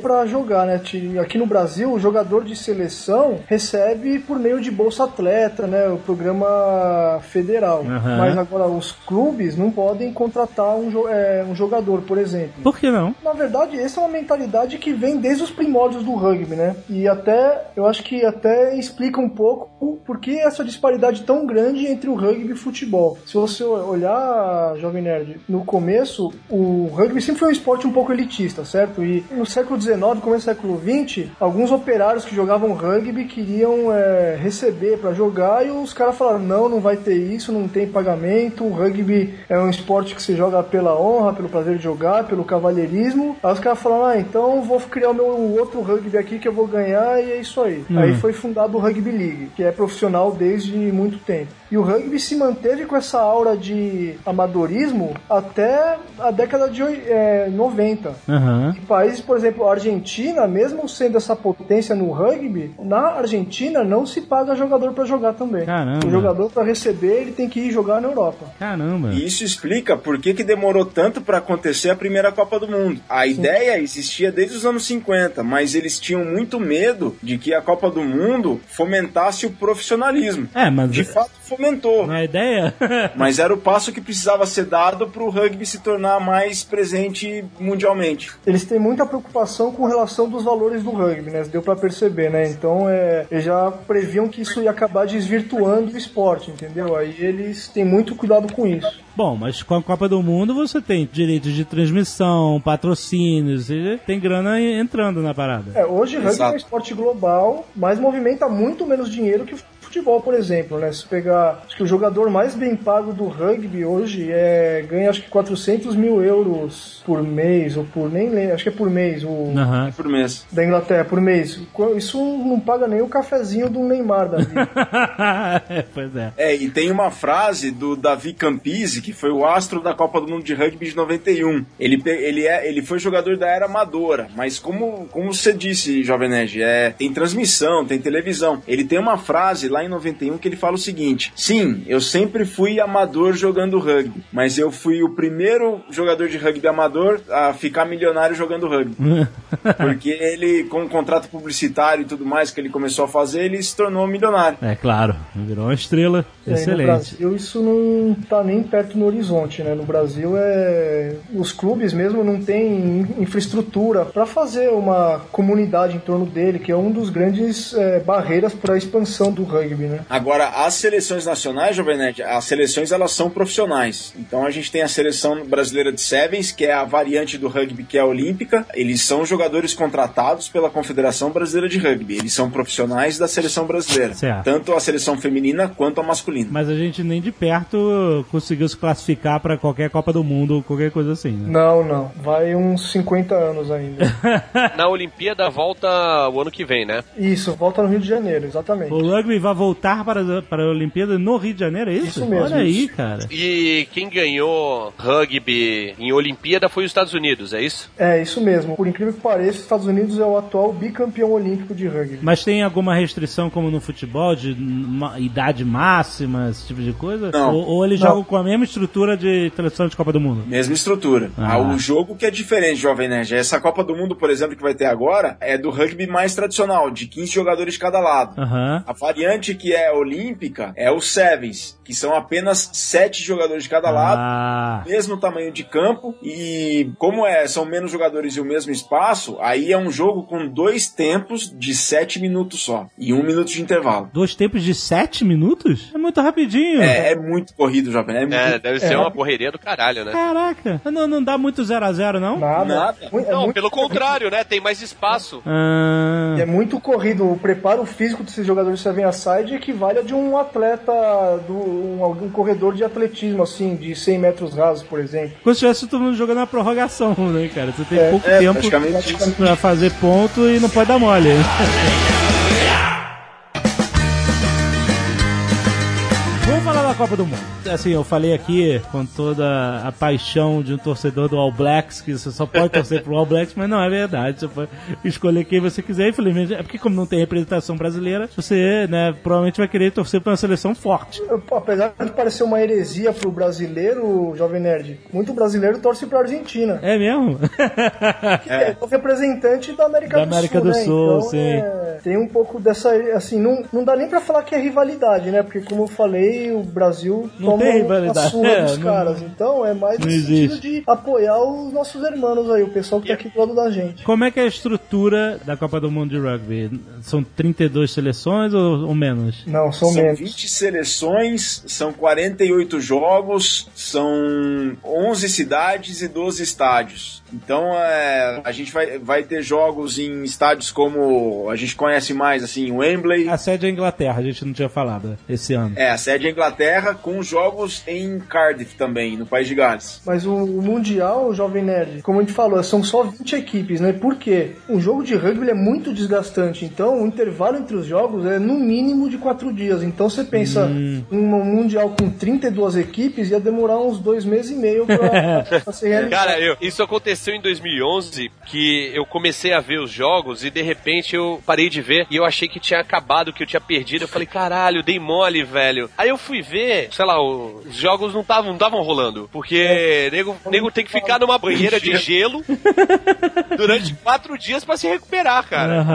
para jogar, né? Aqui no Brasil, o jogador de seleção recebe por meio de Bolsa Atleta, né? O programa federal. Uhum. Mas agora os clubes não podem contratar um, é, um jogador, por exemplo. Por que não? Na verdade, essa é uma mentalidade que vem desde os primórdios do rugby, né? E até, eu acho que até explica um pouco por que essa disparidade tão grande entre o rugby e o futebol. Se você olhar, Jovem Nerd, no começo, o rugby sempre foi um esporte um pouco elitista, certo? E no século XIX, começo do século XX, alguns operários que jogavam rugby queriam é, receber para jogar e os caras falaram: não, não vai ter isso, não tem pagamento, o rugby é um esporte que se joga pela honra, pelo prazer de jogar, pelo cavalheirismo. Aí os caras falaram: ah, então vou criar o meu outro rugby aqui que eu vou ganhar e é isso aí. Uhum. Aí foi fundado o Rugby League, que é profissional desde muito tempo. E o rugby se manteve com essa aura de amadorismo até a década de é, 90. Uhum. Em países por exemplo, a Argentina, mesmo sendo essa potência no rugby, na Argentina não se paga jogador para jogar também. Caramba. O jogador para receber, ele tem que ir jogar na Europa. Caramba. E isso explica por que, que demorou tanto para acontecer a primeira Copa do Mundo. A ideia existia desde os anos 50, mas eles tinham muito medo de que a Copa do Mundo fomentasse o profissionalismo. É, mas De fato, fomentou. não é ideia? *laughs* Mas era o passo que precisava ser dado para o rugby se tornar mais presente mundialmente. Eles têm muita preocupação com relação dos valores do rugby, né? Deu para perceber, né? Então, é, eles já previam que isso ia acabar desvirtuando o esporte, entendeu? Aí eles têm muito cuidado com isso. Bom, mas com a Copa do Mundo você tem direitos de transmissão, patrocínios, e tem grana entrando na parada. É, hoje rugby é um esporte global, mas movimenta muito menos dinheiro que o futebol, por exemplo, né? Se pegar, acho que o jogador mais bem pago do rugby hoje é ganha acho que 400 mil euros por mês ou por nem lembro, acho que é por mês o Aham. Por mês. da Inglaterra por mês. Isso não paga nem o cafezinho do Neymar da vida. *laughs* pois é. É, e tem uma frase do Davi Campisi, que foi o astro da Copa do Mundo de Rugby de 91. Ele, ele, é, ele foi jogador da era amadora, mas como, como você disse, Jovem Nerd, é, tem transmissão, tem televisão. Ele tem uma frase lá em 91 que ele fala o seguinte: Sim, eu sempre fui amador jogando rugby, mas eu fui o primeiro jogador de rugby amador a ficar milionário jogando rugby. *laughs* Porque ele, com o contrato publicitário e tudo mais que ele começou a fazer, ele se tornou milionário. É claro, virou uma estrela. É, No Excelente. Brasil isso não tá nem perto no horizonte, né? No Brasil é os clubes mesmo não têm infraestrutura para fazer uma comunidade em torno dele, que é um dos grandes é, barreiras para a expansão do rugby, né? Agora, as seleções nacionais, Jovem Nerd, as seleções elas são profissionais. Então a gente tem a seleção brasileira de Sevens, que é a variante do rugby que é a olímpica. Eles são jogadores contratados pela Confederação Brasileira de Rugby. Eles são profissionais da seleção brasileira. Certo. Tanto a seleção feminina quanto a masculina. Mas a gente nem de perto conseguiu se classificar pra qualquer Copa do Mundo ou qualquer coisa assim, né? Não, não. Vai uns 50 anos ainda. *laughs* Na Olimpíada volta o ano que vem, né? Isso, volta no Rio de Janeiro, exatamente. O rugby vai voltar para, para a Olimpíada no Rio de Janeiro, é isso? Isso mesmo, Olha aí, isso. cara. E quem ganhou rugby em Olimpíada foi os Estados Unidos, é isso? É, isso mesmo. Por incrível que pareça, os Estados Unidos é o atual bicampeão olímpico de rugby. Mas tem alguma restrição, como no futebol, de idade máxima, esse tipo de coisa? Não. Ou, ou eles Não. jogam com a mesma estrutura de tradição de Copa do Mundo? Mesma estrutura. Ah. Ah, O jogo que é diferente, Jovem Nerd. Essa Copa do Mundo, por exemplo, que vai ter agora, é do rugby mais tradicional, de 15 jogadores de cada lado. Aham. A variante que é olímpica é o Sevens, que são apenas sete jogadores de cada lado, Ah, mesmo tamanho de campo, e como é, são menos jogadores e o mesmo espaço, aí é um jogo com dois tempos de sete minutos só, e um minuto de intervalo. dois tempos de sete minutos? É muito rapidinho. É, é muito corrido, Jovem. É, É, muito... deve ser É. uma correria do caralho, né? Caraca, não, não dá muito 0 a 0 não? Nada. Nada. É Não, muito pelo contrário, né? Tem mais espaço. Ah, É muito corrido. O preparo físico desses jogadores de Seven Aside equivale a de um atleta, do, um, algum corredor de atletismo, assim, de 100 metros rasos, por exemplo. como se tivesse todo mundo jogando na prorrogação, né, cara? Você tem É, pouco é, tempo pra fazer ponto e não pode dar mole. *laughs* Da Copa do Mundo. Assim, eu falei aqui com toda a paixão de um torcedor do All Blacks, que você só pode torcer pro All Blacks, mas não é verdade. Você pode escolher quem você quiser. Infelizmente, é porque como não tem representação brasileira, você, né, provavelmente vai querer torcer pra uma seleção forte. Pô, Apesar de parecer uma heresia pro brasileiro, Jovem Nerd, muito brasileiro torce pra Argentina. É mesmo? Que *laughs* é, o representante da América Da do América Sul, do né? Sul, então, sim. é, tem um pouco dessa, assim, não, não dá nem pra falar que é rivalidade, né? Porque como eu falei, o Brasil Não toma tem rivalidade, a surra é, dos não- caras. Então é mais no não sentido de apoiar os nossos irmãos aí, o pessoal que tá aqui do lado da gente. Como é que é a estrutura da Copa do Mundo de Rugby? São 32 seleções ou, ou menos? Não, são, São menos. 20 seleções, são 48 jogos, são 11 cidades e 12 estádios. Então é, a gente vai, vai ter jogos em estádios como a gente conhece mais, assim, Wembley. A sede é a Inglaterra, a gente não tinha falado esse ano. É, a sede é Inglaterra Inglaterra com jogos em Cardiff também, no País de Gales. Mas o, o Mundial, Jovem Nerd, como a gente falou, são só 20 equipes, né? Por quê? Um jogo de rugby é muito desgastante, então o intervalo entre os jogos é no mínimo de 4 dias. Então você pensa, hum. um Mundial com 32 equipes ia demorar uns dois meses e meio pra, *laughs* pra ser realizado. Cara, eu, isso aconteceu em 2011, que eu comecei a ver os jogos e de repente eu parei de ver e eu achei que tinha acabado, que eu tinha perdido. Eu falei, caralho, dei mole, velho. Aí eu fui ver, sei lá, os jogos não estavam não rolando. Porque é. nego, nego tem que ficar numa banheira de gelo *laughs* durante quatro dias para se recuperar, cara.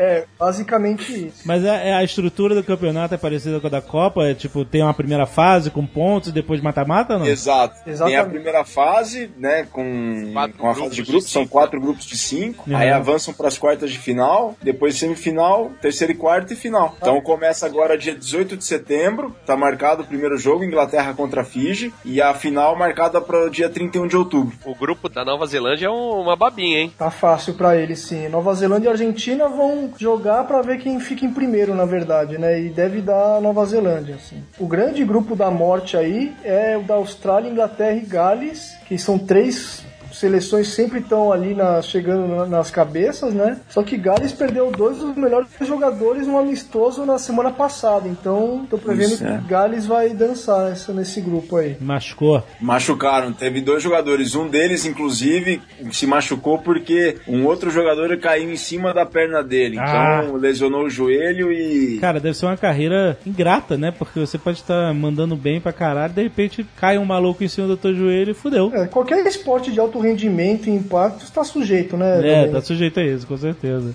É, basicamente isso. Mas a, é, a estrutura do campeonato é parecida com a da Copa? É tipo, tem uma primeira fase com pontos e depois mata-mata, não? Exato. Exatamente. Tem a primeira fase, né, com, com a fase de grupos, são quatro grupos de cinco. Uhum. Aí avançam para as quartas de final, depois semifinal, terceiro e quarto e final. Então começa agora dia 18 de setembro, tá marcado o primeiro jogo, Inglaterra contra Fiji, e a final marcada para o dia 31 de outubro. O grupo da Nova Zelândia é uma babinha, hein? Tá fácil para eles, sim. Nova Zelândia e Argentina vão jogar para ver quem fica em primeiro, na verdade, né? E deve dar Nova Zelândia, assim. O grande grupo da morte aí é o da Austrália, Inglaterra e Gales, que são três seleções sempre estão ali na, chegando nas cabeças, né? Só que Gales perdeu dois dos melhores jogadores no amistoso na semana passada. Então, tô prevendo Isso, é. que Gales vai dançar essa, nesse grupo aí. Machucou? Machucaram. Teve dois jogadores. Um deles, inclusive, se machucou porque um outro jogador caiu em cima da perna dele. Ah. Então, lesionou o joelho e. Cara, deve ser uma carreira ingrata, né? Porque você pode estar mandando bem pra caralho, de repente cai um maluco em cima do teu joelho e fudeu. É, qualquer esporte de alto rendimento e impacto está sujeito, né? É, também. tá sujeito a isso, com certeza.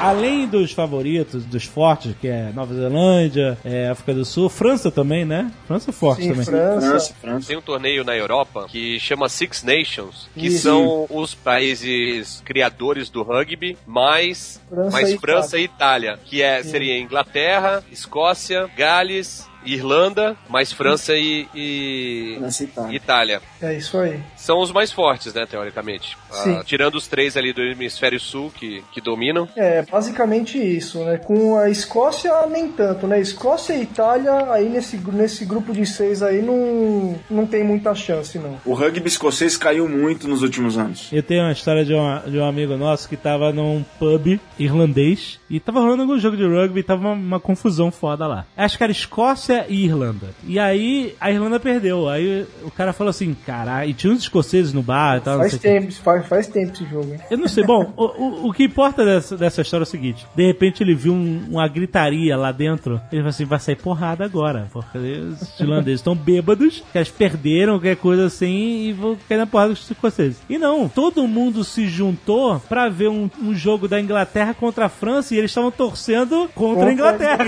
além dos favoritos, dos fortes, que é Nova Zelândia, é África do Sul, França também, né? França é forte Sim, também. França. França, Tem um torneio na Europa que chama Six Nations, que Isso. são os países criadores do rugby, mais França, mais e, França Itália. e Itália, que é, seria Inglaterra, Escócia, Gales, Irlanda, mais França e, e... França e Itália. Itália. É isso aí. São os mais fortes, né, teoricamente. Ah, tirando os três ali do hemisfério sul que, que dominam. É, basicamente isso, né? Com a Escócia, nem tanto, né? Escócia e Itália, aí nesse, nesse grupo de seis aí, não, não tem muita chance, não. O rugby escocês caiu muito nos últimos anos. Eu tenho uma história de, uma, de um amigo nosso que tava num pub irlandês e tava rolando algum jogo de rugby e tava uma, uma confusão foda lá. Acho que era Escócia e Irlanda. E aí a Irlanda perdeu. Aí o cara falou assim: caralho, e tinha uns escoceses no bar e tal. Faz tempo, faz, faz tempo esse jogo, hein? Eu não sei. Bom, o, o, o, que importa dessa, dessa história é o seguinte: de repente ele viu um, uma gritaria lá dentro. Ele falou assim: vai sair porrada agora. Porque os irlandeses estão bêbados, que eles perderam, qualquer coisa assim, e vão cair na porrada dos escoceses. E não, todo mundo se juntou pra ver um, um jogo da Inglaterra contra a França e eles estavam torcendo contra a Inglaterra.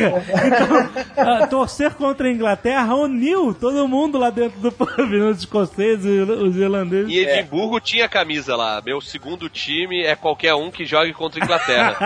Então, uh, torcer contra a Inglaterra uniu todo mundo lá dentro do pub, os escoceses, os irlandeses. E Edimburgo é. tinha camisa lá. Meu segundo time é qualquer um que jogue contra a Inglaterra.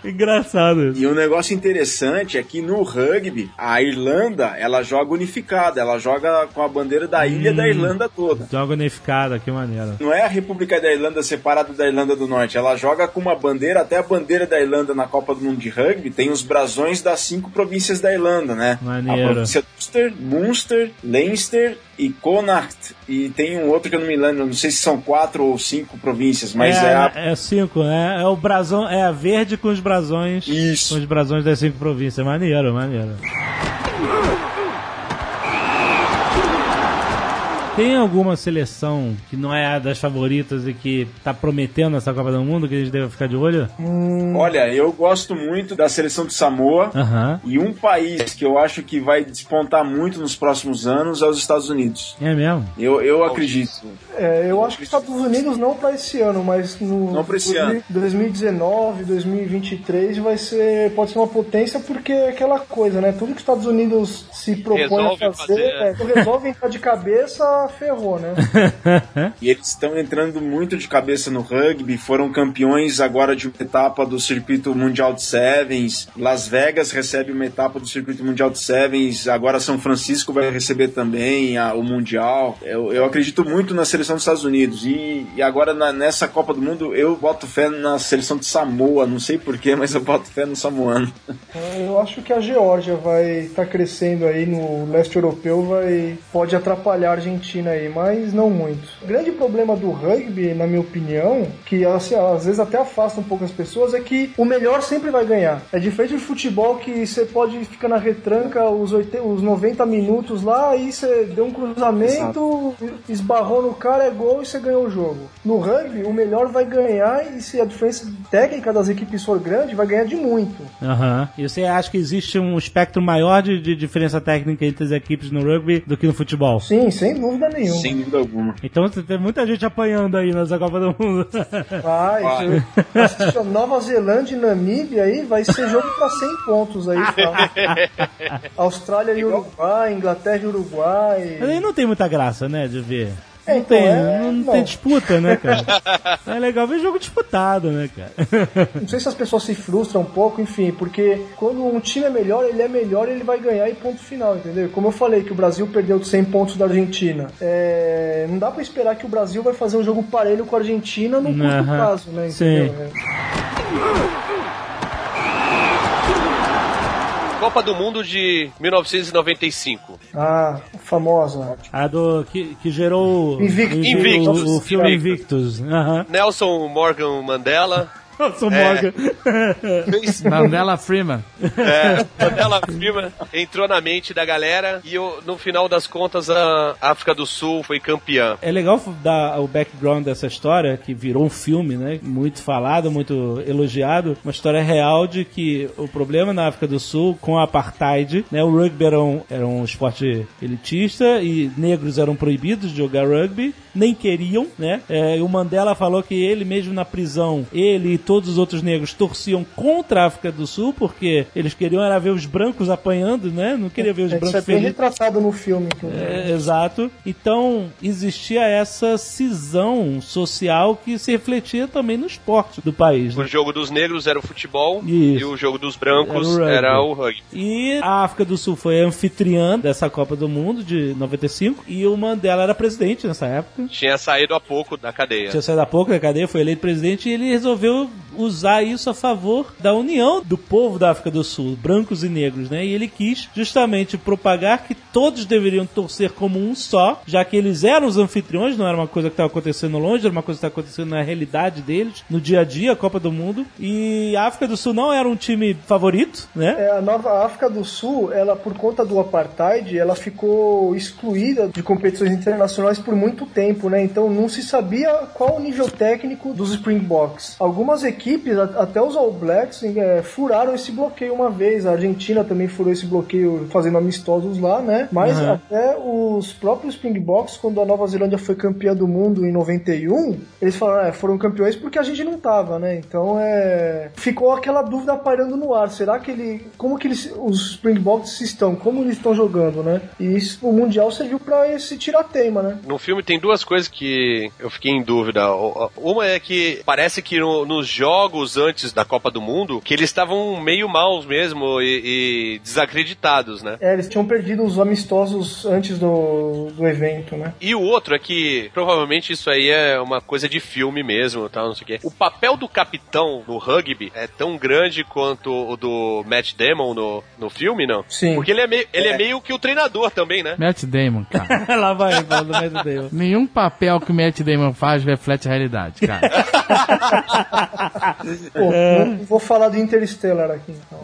*laughs* Engraçado. E um negócio interessante é que no rugby, a Irlanda, ela joga unificada. Ela joga com a bandeira da ilha hum, da Irlanda toda. Joga unificada, que maneira. Não é a República da Irlanda separada da Irlanda do Norte. Ela joga com uma bandeira, até a bandeira da Irlanda na Copa do Mundo de Rugby, tem os brasões das cinco províncias da Irlanda, né? Maneiro. A província de Munster, Leinster e Connacht. E tem um outro que eu não me lembro, não sei se são quatro ou cinco províncias, mas é. É, a... é cinco, né? É o brasão, é a verde com os brasões. Isso. Com os brasões das cinco províncias. Maneiro, maneiro. Tem alguma seleção que não é a das favoritas e que tá prometendo essa Copa do Mundo que a gente deve ficar de olho? Hum. Olha, eu gosto muito da seleção de Samoa uhum. e um país que eu acho que vai despontar muito nos próximos anos é os Estados Unidos. É mesmo? Eu, eu acredito. É, eu acho que os Estados Unidos não para esse ano, mas no não para esse ano. 2019, 2023 vai ser pode ser uma potência porque é aquela coisa, né? Tudo que os Estados Unidos se propõe resolve a fazer, fazer. É, resolve entrar de cabeça já ferrou, né? *laughs* e eles estão entrando muito de cabeça no rugby, foram campeões agora de uma etapa do circuito mundial de sevens. Las Vegas recebe uma etapa do circuito mundial de sevens, agora São Francisco vai receber também a, o mundial. Eu, eu acredito muito na seleção dos Estados Unidos e, e agora na, nessa Copa do Mundo eu boto fé na seleção de Samoa, não sei porquê, mas eu boto fé no samoano. Eu acho que a Geórgia vai estar tá crescendo aí no leste europeu, vai pode atrapalhar a Argentina aí, mas não muito. O grande problema do rugby, na minha opinião, que assim, às vezes até afasta um pouco as pessoas, é que o melhor sempre vai ganhar. É diferente do futebol que você pode ficar na retranca os, 80, os 90 minutos lá, aí você deu um cruzamento, Exato. esbarrou no cara, é gol e você ganhou o jogo. No rugby, o melhor vai ganhar e se a diferença técnica das equipes for grande, vai ganhar de muito. Uhum. E você acha que existe um espectro maior de, de diferença técnica entre as equipes no rugby do que no futebol? Sim, sem dúvida nenhuma. Sem dúvida alguma. Então tem muita gente apanhando aí nessa Copa do Mundo. Vai, vai. Nova Zelândia e Namíbia aí vai ser jogo pra 100 pontos aí. Tá? *laughs* Austrália e Uruguai, Inglaterra e Uruguai. Mas aí não tem muita graça, né, de ver. Não, então, tem, é... não, não, tem disputa, né, cara? *laughs* é legal ver jogo disputado, né, cara? *laughs* não sei se as pessoas se frustram um pouco, enfim, porque quando um time é melhor, ele é melhor, ele vai ganhar e ponto final, entendeu? Como eu falei que o Brasil perdeu de 100 pontos da Argentina, é... não dá para esperar que o Brasil vai fazer um jogo parelho com a Argentina no curto uhum. prazo, né? Entendeu? Sim. É. Copa do Mundo de 1995. Ah, famosa. A do que, que gerou Invictus. Invictus. O, o filme Invictus. Uhum. Nelson Morgan Mandela. Nelson Morgan. É, Mandela *laughs* Freeman. É, Mandela Freeman entrou na mente da galera e eu, no final das contas a África do Sul foi campeã. É legal dar o background dessa história, que virou um filme, né? Muito falado, muito elogiado. Uma história real de que o problema na África do Sul com a apartheid, né? O rugby era um, era um esporte elitista e negros eram proibidos de jogar rugby, nem queriam, né? É, o Mandela falou que ele mesmo na prisão, ele todos os outros negros torciam contra a África do Sul, porque eles queriam era ver os brancos apanhando, né? Não queria ver os é, brancos Isso é bem retratado no filme. É, exato. Então, existia essa cisão social que se refletia também no esporte do país. Né? O jogo dos negros era o futebol Isso. e o jogo dos brancos era o, era o rugby. E a África do Sul foi anfitriã dessa Copa do Mundo de 95 e o Mandela era presidente nessa época. Tinha saído há pouco da cadeia. Tinha saído há pouco da cadeia, foi eleito presidente e ele resolveu usar isso a favor da união do povo da África do Sul, brancos e negros, né? E ele quis justamente propagar que todos deveriam torcer como um só, já que eles eram os anfitriões, não era uma coisa que estava acontecendo longe, era uma coisa que estava acontecendo na realidade deles, no dia a dia, a Copa do Mundo. E a África do Sul não era um time favorito, né? É, a nova África do Sul, ela por conta do apartheid, ela ficou excluída de competições internacionais por muito tempo, né? Então não se sabia qual o nível técnico dos Springboks. Algumas equipes, até os All Blacks, é, furaram esse bloqueio uma vez. A Argentina também furou esse bloqueio fazendo amistosos lá, né? Mas uhum. até os próprios Springboks, quando a Nova Zelândia foi campeã do mundo em 91, eles falaram, é, foram campeões porque a gente não tava, né? Então é. Ficou aquela dúvida pairando no ar. Será que ele. Como que eles, os Springboks estão? Como eles estão jogando, né? E isso, o Mundial serviu pra esse tiratema, né? No filme tem duas coisas que eu fiquei em dúvida. Uma é que parece que no, nos jogos antes da Copa do Mundo que eles estavam meio maus mesmo e, e, desacreditados, né? É, eles tinham perdido os amistosos antes do, do evento, né? E o outro é que provavelmente isso aí é uma coisa de filme mesmo, tal, não sei o quê. O papel do capitão no rugby é tão grande quanto o do Matt Damon no, no filme, não? Sim. Porque ele é, meio, ele é. é meio que o treinador também, né? Matt Damon, cara. *laughs* Lá vai, do Matt Damon. Nenhum papel que o Matt Damon faz reflete a realidade, cara. *laughs* Pô, é. vou falar do Interstellar aqui, então.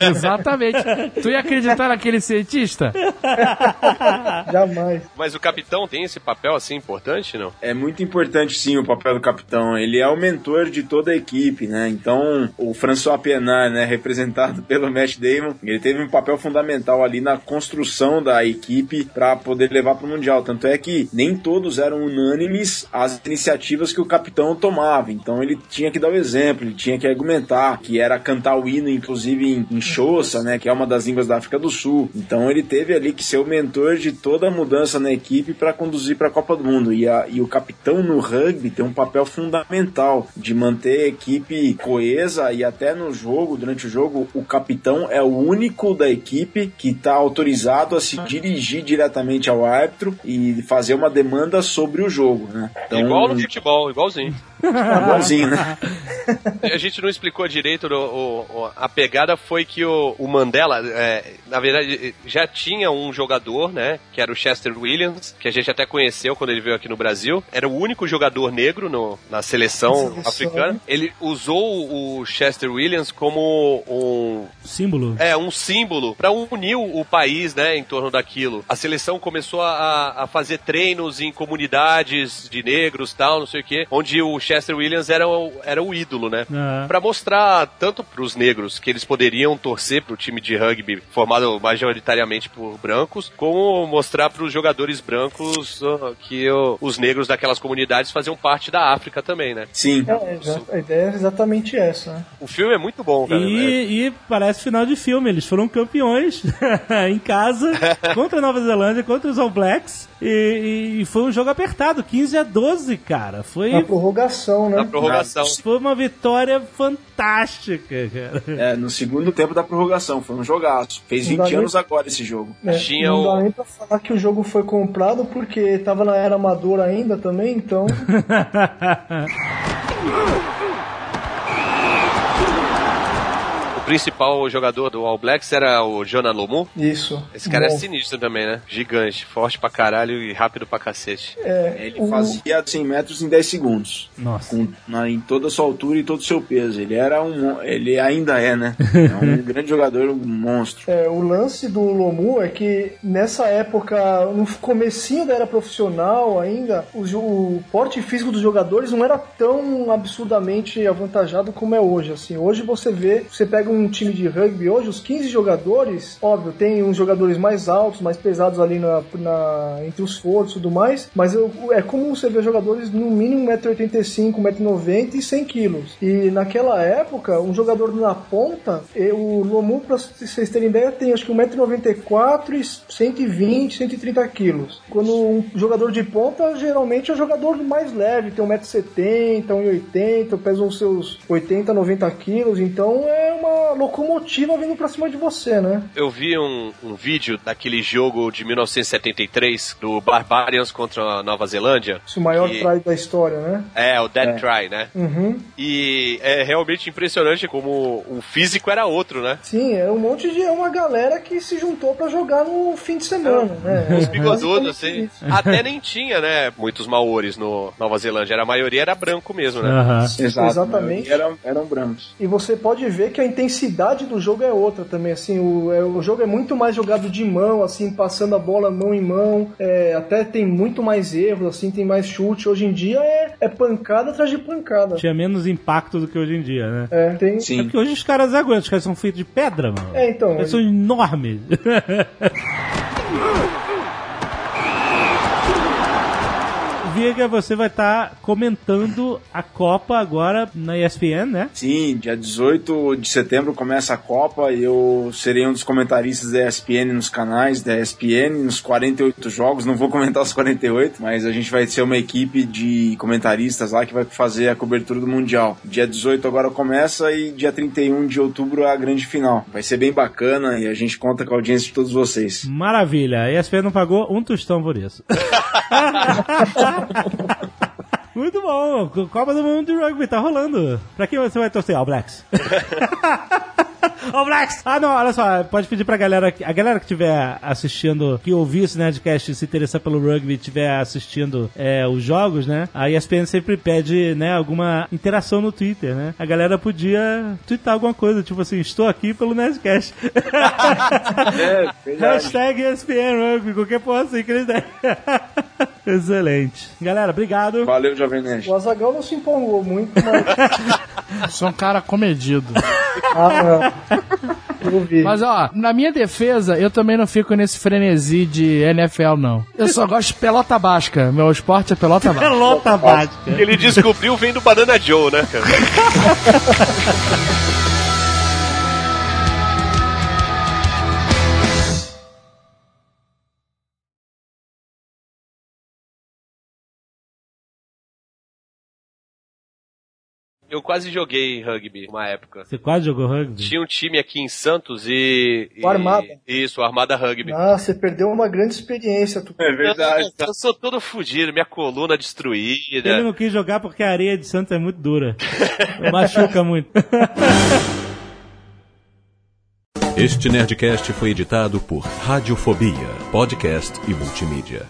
*laughs* Exatamente. Tu ia acreditar naquele cientista? *laughs* Jamais. Mas o capitão tem esse papel assim importante, não? É muito importante, sim, o papel do capitão. Ele é o mentor de toda a equipe, né? Então, o François Pienaar, né, representado *laughs* pelo Matt Damon, ele teve um papel fundamental ali na construção da equipe para poder levar para o Mundial. Tanto é que nem todos eram unânimes as iniciativas que o capitão tomava. Então, ele tinha que dar o exemplo, ele tinha que argumentar, que era cantar o hino, inclusive em, em Xhosa, né, que é uma das línguas da África do Sul. Então ele teve ali que ser o mentor de toda a mudança na equipe para conduzir para a Copa do Mundo. E, a, e o capitão no rugby tem um papel fundamental de manter a equipe coesa e até no jogo, durante o jogo, o capitão é o único da equipe que está autorizado a se dirigir diretamente ao árbitro e fazer uma demanda sobre o jogo, né? Então, Igual no futebol, igualzinho. Igualzinho, né? *laughs* A gente não explicou direito, o, o, a pegada foi que o, o Mandela, é, na verdade, já tinha um jogador, né, que era o Chester Williams, que a gente até conheceu quando ele veio aqui no Brasil. Era o único jogador negro no, na seleção, seleção africana. Ele usou o Chester Williams como um símbolo. É, um símbolo para unir o país, né, em torno daquilo. A seleção começou a, a fazer treinos em comunidades de negros, tal, não sei o quê, onde o Chester Williams era o, era o ídolo, né? Uhum. Para mostrar tanto para os negros que eles poderiam torcer para o time de rugby formado majoritariamente por brancos, como mostrar para os jogadores brancos uh, que os negros daquelas comunidades faziam parte da África também, né? Sim. É, a ideia é exatamente essa. Né? O filme é muito bom, cara. E, né? e parece final de filme. Eles foram campeões *laughs* em casa *laughs* contra a Nova Zelândia, contra os All Blacks. E, e, foi um jogo apertado, 15 a 12, cara. Foi. Na prorrogação, né? Na prorrogação. Foi uma vitória fantástica, cara. É, no segundo tempo da prorrogação. Foi um jogaço. Fez 20 anos nem... agora esse jogo. É, Tinha não o... dá nem pra falar que o jogo foi comprado porque tava na era amadora ainda também, então. *laughs* principal jogador do All Blacks era o Jonah Lomu. Isso. Esse cara é Bom. é sinistro também, né? Gigante, forte pra caralho e rápido pra cacete. É, ele o... fazia 100 metros em 10 segundos. Nossa. Com, na, em toda a sua altura e todo o seu peso. Ele era um. Ele ainda é, né? *laughs* É um grande jogador, um monstro. É, o lance do Lomu é que nessa época, no comecinho da era profissional ainda, o, o porte físico dos jogadores não era tão absurdamente avantajado como é hoje. Assim, hoje você vê, você pega um um time de rugby hoje, os 15 jogadores, óbvio, tem uns jogadores mais altos, mais pesados ali na, na entre os forços e tudo mais, mas eu, é comum você ver jogadores no mínimo 1,85m, 1,90m e 100 kg. E naquela época, um jogador na ponta, o Lomu, pra vocês terem ideia, tem acho que 1,94m e 120, 130 kg. Quando um jogador de ponta, geralmente é um jogador mais leve, tem 1,70m, 1,80m, pesa os seus 80, 90 quilos, então é uma locomotiva vindo pra cima de você, né? Eu vi um, um vídeo daquele jogo de 1973 do Barbarians contra a Nova Zelândia. Esse o maior que... try da história, né? É, o Dead é. Try, né? Uhum. E é realmente impressionante como o físico era outro, né? Sim, é um monte de. É uma galera que se juntou para jogar no fim de semana, é. né? *laughs* Os bigodudos, assim. Até nem tinha, né? Muitos maores no Nova Zelândia. A maioria era branco mesmo, né? Uhum. Exato, Exatamente. Eram, eram brancos. E você pode ver que a intensidade intensidade do jogo é outra também, assim, o, é, o jogo é muito mais jogado de mão, assim, passando a bola mão em mão, é, até tem muito mais erros, assim, tem mais chute. Hoje em dia é, é pancada atrás de pancada. Tinha menos impacto do que hoje em dia, né? É, tem... Sim. É porque hoje os caras aguentam, os caras são feitos de pedra, mano. É, então. Eles são enormes. *laughs* Viga, você vai estar tá comentando a Copa agora na ESPN, né? Sim, dia 18 de setembro começa a Copa e eu serei um dos comentaristas da ESPN nos canais da ESPN, nos 48 jogos. Não vou comentar os 48, mas a gente vai ser uma equipe de comentaristas lá que vai fazer a cobertura do Mundial. Dia 18 agora começa e dia 31 de outubro é a grande final. Vai ser bem bacana e a gente conta com a audiência de todos vocês. Maravilha. A ESPN não pagou um tostão por isso. *laughs* Muito bom. Copa do Mundo de Rugby tá rolando. Pra quem você vai torcer? All Blacks. *laughs* All Blacks! Ah, não, olha só, pode pedir pra galera, a galera que estiver assistindo, que ouvir esse Nerdcast se interessar pelo rugby e estiver assistindo é, os jogos, né? A ESPN sempre pede, né, alguma interação no Twitter, né? A galera podia twittar alguma coisa, tipo assim, estou aqui pelo Nerdcast. *laughs* é, Hashtag ESPN Rugby, qualquer porra assim que eles derem. *laughs* Excelente. Galera, obrigado. Valeu, Jovem Nerd. O Azagal não se empolgou muito, mas... *laughs* Sou um cara comedido. ah, não. *laughs* Mas ó, na minha defesa, eu também não fico nesse frenesi de NFL, não. Eu só gosto de pelota basca. Meu esporte é pelota basca. pelota basca. Ele descobriu vendo Banana Joe, né, cara? *laughs* Eu quase joguei rugby uma época. Você quase jogou rugby? Tinha um time aqui em Santos e. O Armada. Isso, o Armada Rugby. Ah, você perdeu uma grande experiência. Tu... É verdade. Eu, eu sou todo fudido, minha coluna destruída. Ele não quis jogar porque a areia de Santos é muito dura. *laughs* Machuca muito. Este Nerdcast foi editado por Radiofobia, podcast e multimídia.